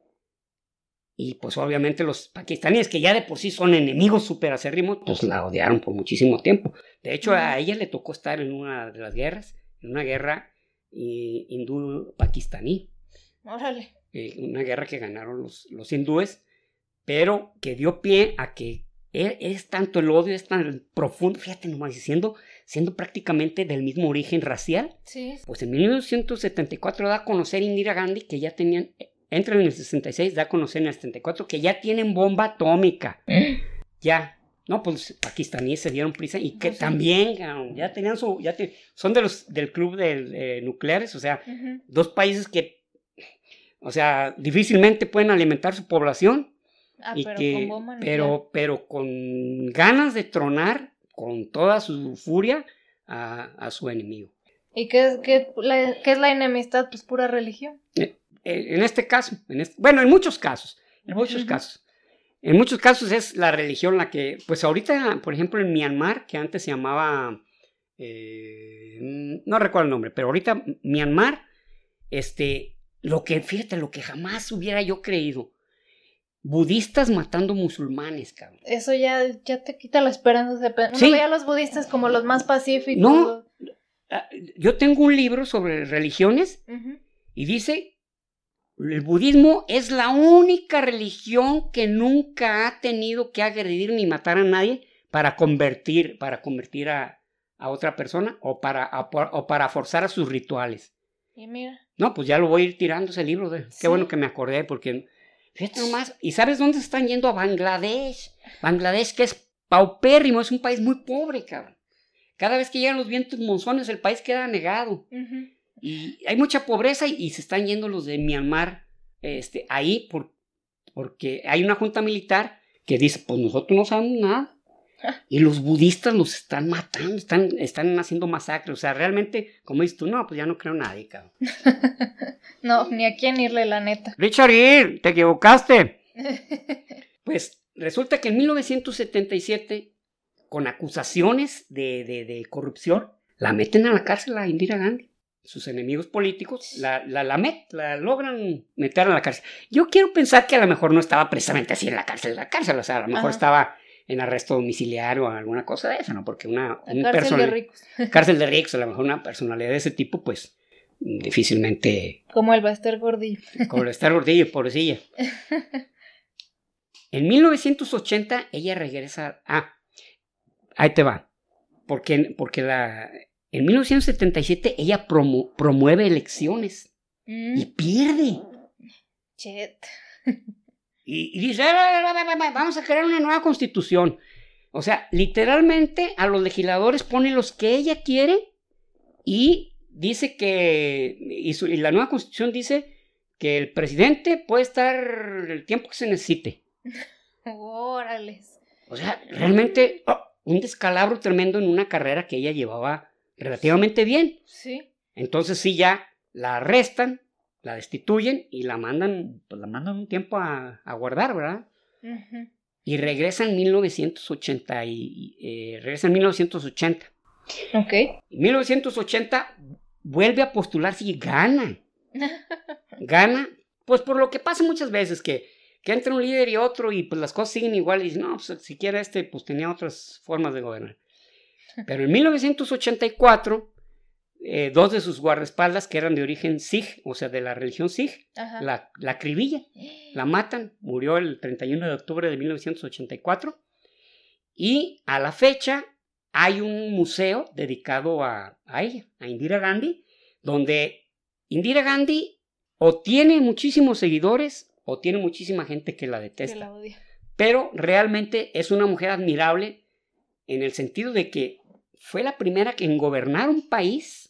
y pues obviamente los pakistaníes que ya de por sí son enemigos súper acérrimos, pues la odiaron por muchísimo tiempo. De hecho, a ella le tocó estar en una de las guerras, en una guerra hindú-pakistaní. Órale. Eh, una guerra que ganaron los, los hindúes, pero que dio pie a que e, es, tanto el odio, es tan profundo, fíjate nomás, diciendo siendo prácticamente del mismo origen racial. Sí. Pues en 1974 da a conocer Indira Gandhi que ya tenían, entran en el 66, da a conocer en el 74 que ya tienen bomba atómica. ¿Eh? Ya. No, pues pakistaníes se dieron prisa y que Pues sí. también ya tenían su, ya son de los del club de eh, nucleares, o sea, dos países que, o sea, difícilmente pueden alimentar su población Ah, y pero que, con bomba nuclear. pero, pero con ganas de tronar con toda su furia a, a su enemigo. ¿Y qué es, qué, la, qué es la enemistad? Pues pura religión. Eh, En este caso, en este- bueno, en muchos casos, en muchos casos. En muchos casos es la religión la que, pues ahorita, por ejemplo, en Myanmar, que antes se llamaba, eh, no recuerdo el nombre, pero ahorita Myanmar, este, lo que, fíjate, lo que jamás hubiera yo creído, budistas matando musulmanes, cabrón. Eso ya, ya te quita la esperanza. de Uno Sí. veía a los budistas como los más pacíficos. No. Ah, Yo tengo un libro sobre religiones y dice, el budismo es la única religión que nunca ha tenido que agredir ni matar a nadie para convertir, para convertir a, a otra persona o para, a- o para forzar a sus rituales. Y mira. No, pues ya lo voy a ir tirando ese libro. de- Sí. Qué bueno que me acordé porque, fíjate nomás, ¿y sabes dónde se están yendo? A Bangladesh. Bangladesh que es paupérrimo, es un país muy pobre, cabrón. Cada vez que llegan los vientos monzones, el país queda negado. Y hay mucha pobreza y, y se están yendo los de Myanmar este, ahí por, porque hay una junta militar que dice, pues nosotros no sabemos nada. Y los budistas los están matando, están, están haciendo masacres. O sea, realmente, como dices tú, no, pues ya no creo nadie, cabrón. No, ni a quién irle, la neta. Richard Gere, te equivocaste. Pues resulta que en 1977, con acusaciones de, de- de corrupción, la meten a la cárcel a Indira Gandhi. Sus enemigos políticos la, la, la, met- la logran meter a la cárcel. Yo quiero pensar que a lo mejor no estaba precisamente así en la cárcel, en la cárcel, o sea, a lo mejor Ajá. estaba en arresto domiciliario o alguna cosa de eso, ¿no? Porque una, un cárcel de ricos. cárcel de ricos, a lo mejor una personalidad de ese tipo, pues difícilmente Como el Baster Gordillo. como el estar gordillo, pobrecilla. En 1980 ella regresa. Ah, ahí te va. Porque, porque la, en 1977 ella promu- promueve elecciones Mm, y pierde. Chet. Y, y dice, "Ah, ah, ah, ah, ah, vamos a crear una nueva constitución. O sea, literalmente a los legisladores pone los que ella quiere y dice que, y, su- y la nueva constitución dice que el presidente puede estar el tiempo que se necesite. Órales. O sea, realmente oh, un descalabro tremendo en una carrera que ella llevaba relativamente bien. Sí. Entonces sí ya la arrestan, la destituyen y la mandan, pues la mandan un tiempo a, a guardar, ¿verdad? Ujú. Y regresa en 1980 y eh, regresa en 1980. Ok. En 1980 vuelve a postularse y gana. Gana, pues por lo que pasa muchas veces que, que entra un líder y otro y pues las cosas siguen igual y dicen, no, pues siquiera este pues tenía otras formas de gobernar. Pero en 1984, eh, dos de sus guardaespaldas que eran de origen Sikh, o sea, de la religión Sikh, Ajá. la, la acribillan, la matan, murió el 31 de octubre de 1984 y a la fecha hay un museo dedicado a, a ella, a Indira Gandhi, donde Indira Gandhi o tiene muchísimos seguidores o tiene muchísima gente que la Que detesta, la odia. pero realmente es una mujer admirable en el sentido de que fue la primera que en gobernar un país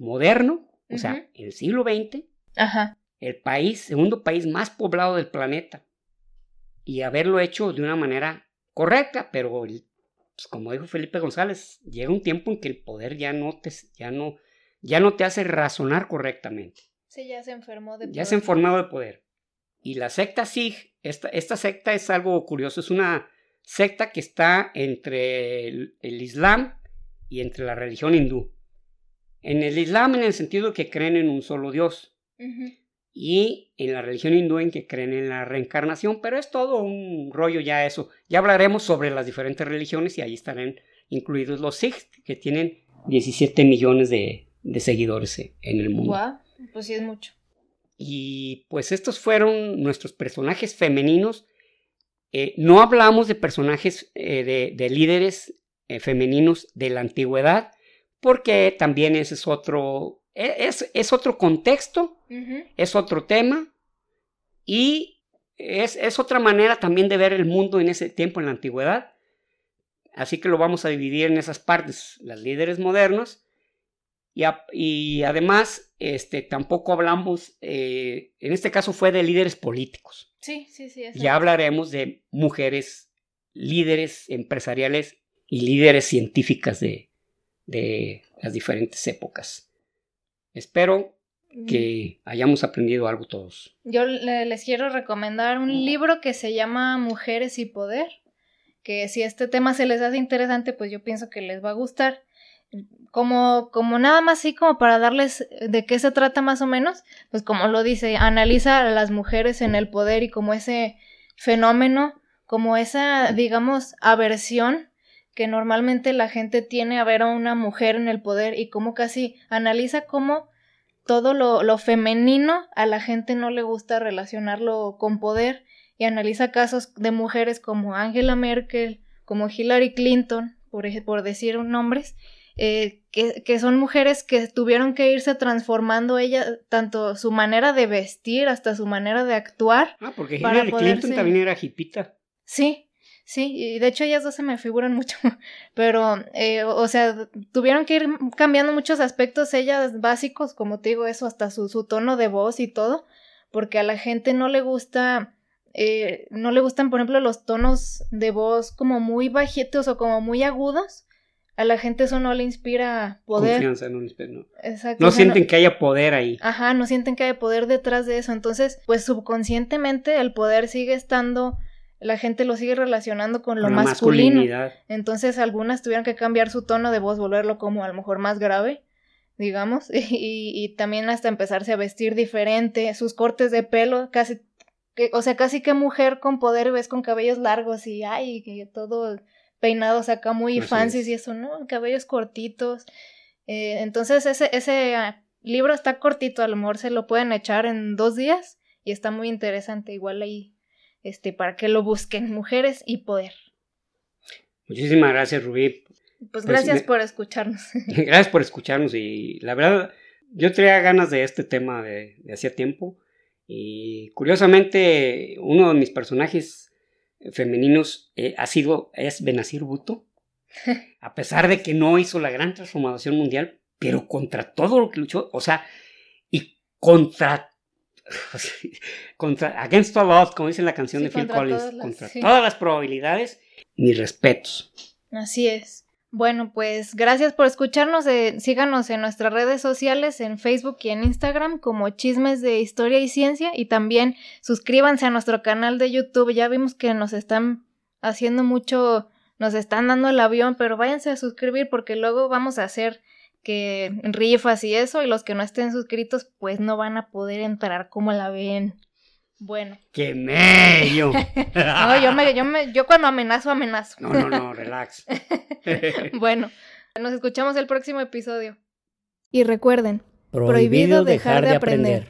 moderno, o sea, Ujú. en el siglo XX, Ajá. el país, segundo país más poblado del planeta. Y haberlo hecho de una manera correcta, pero el- pues, como dijo Felipe González, llega un tiempo en que el poder ya no te, ya no, ya no te hace razonar correctamente. Sí, ya se enfermó de Ya se formado de poder. Y la secta Sikh, esta, esta secta es algo curioso, es una secta que está entre el, el Islam y entre la religión hindú. En el Islam en el sentido de que creen en un solo Dios y en la religión hindú en que creen en la reencarnación, pero es todo un rollo ya eso. Ya hablaremos sobre las diferentes religiones y ahí estarán incluidos los Sikhs, que tienen 17 millones de, de seguidores en el mundo. Guau, Pues sí es mucho. Y pues estos fueron nuestros personajes femeninos. Eh, no hablamos de personajes eh, de, de líderes eh, femeninos de la antigüedad, porque también ese es otro, e- es, es otro contexto es otro tema y es, es otra manera también de ver el mundo en ese tiempo, en la antigüedad. Así que lo vamos a dividir en esas partes, las líderes modernos. Y, y además, este, tampoco hablamos, eh, en este caso fue de líderes políticos. Sí, sí, sí. Ya hablaremos de mujeres líderes empresariales y líderes científicas de, de las diferentes épocas. Espero que hayamos aprendido algo todos. Yo les quiero recomendar un libro que se llama Mujeres y Poder, que si este tema se les hace interesante, pues yo pienso que les va a gustar. Como, como nada más así como para darles de qué se trata más o menos, pues como lo dice, analiza a las mujeres en el poder y como ese fenómeno, como esa, digamos, aversión que normalmente la gente tiene a ver a una mujer en el poder y como casi analiza cómo todo lo, femenino a la gente no le gusta relacionarlo con poder y analiza casos de mujeres como Angela Merkel, como Hillary Clinton, por, por decir nombres, eh, que, son mujeres que tuvieron que irse transformando ella, tanto su manera de vestir hasta su manera de actuar. Ah, porque Hillary Clinton también era hipita. Sí, Sí, y de hecho ellas dos se me figuran mucho, pero, eh, o sea, tuvieron que ir cambiando muchos aspectos ellas básicos, como te digo, eso, hasta su, su tono de voz y todo, porque a la gente no le gusta, eh, no le gustan, por ejemplo, los tonos de voz como muy bajitos o como muy agudos. A la gente eso no le inspira poder. Confianza, no, no. Exacto, no sienten que haya poder ahí. Ajá, no sienten que haya poder detrás de eso. Entonces, pues subconscientemente el poder sigue estando la gente lo sigue relacionando con lo masculino. Entonces algunas tuvieron que cambiar su tono de voz, volverlo como a lo mejor más grave, digamos, y, también hasta empezarse a vestir diferente, sus cortes de pelo, casi, que, o sea, casi que mujer con poder ves con cabellos largos y ay, que todo peinados acá muy fancy y eso, ¿no? Cabellos cortitos. Eh, entonces ese, ese ah, libro está cortito, a lo mejor se lo pueden echar en dos días y está muy interesante, igual ahí este, para que lo busquen, mujeres y poder. Muchísimas gracias, Rubí. Pues, pues gracias por escucharnos. Gracias por escucharnos y la verdad, yo tenía ganas de este tema de, hacía tiempo y curiosamente uno de mis personajes femeninos eh, ha sido, es Benazir Bhutto, a pesar de que no hizo la gran transformación mundial, pero contra todo lo que luchó, o sea, y contra contra, against all odds, como dice la canción de Phil Collins, contra todas las probabilidades, mis respetos. Así es. Bueno, pues gracias por escucharnos. Eh, síganos en nuestras redes sociales, en Facebook y en Instagram, como Chismes de Historia y Ciencia. Y también suscríbanse a nuestro canal de YouTube. Ya vimos que nos están haciendo mucho, nos están dando el avión, pero váyanse a suscribir porque luego vamos a hacer que rifas y eso, y los que no estén suscritos, pues no van a poder entrar como la ven. Bueno. ¡Qué medio! no, yo, me, yo, me, yo cuando amenazo, amenazo. no, no, no, relax. bueno, nos escuchamos el próximo episodio. Y recuerden, prohibido, dejar, de aprender.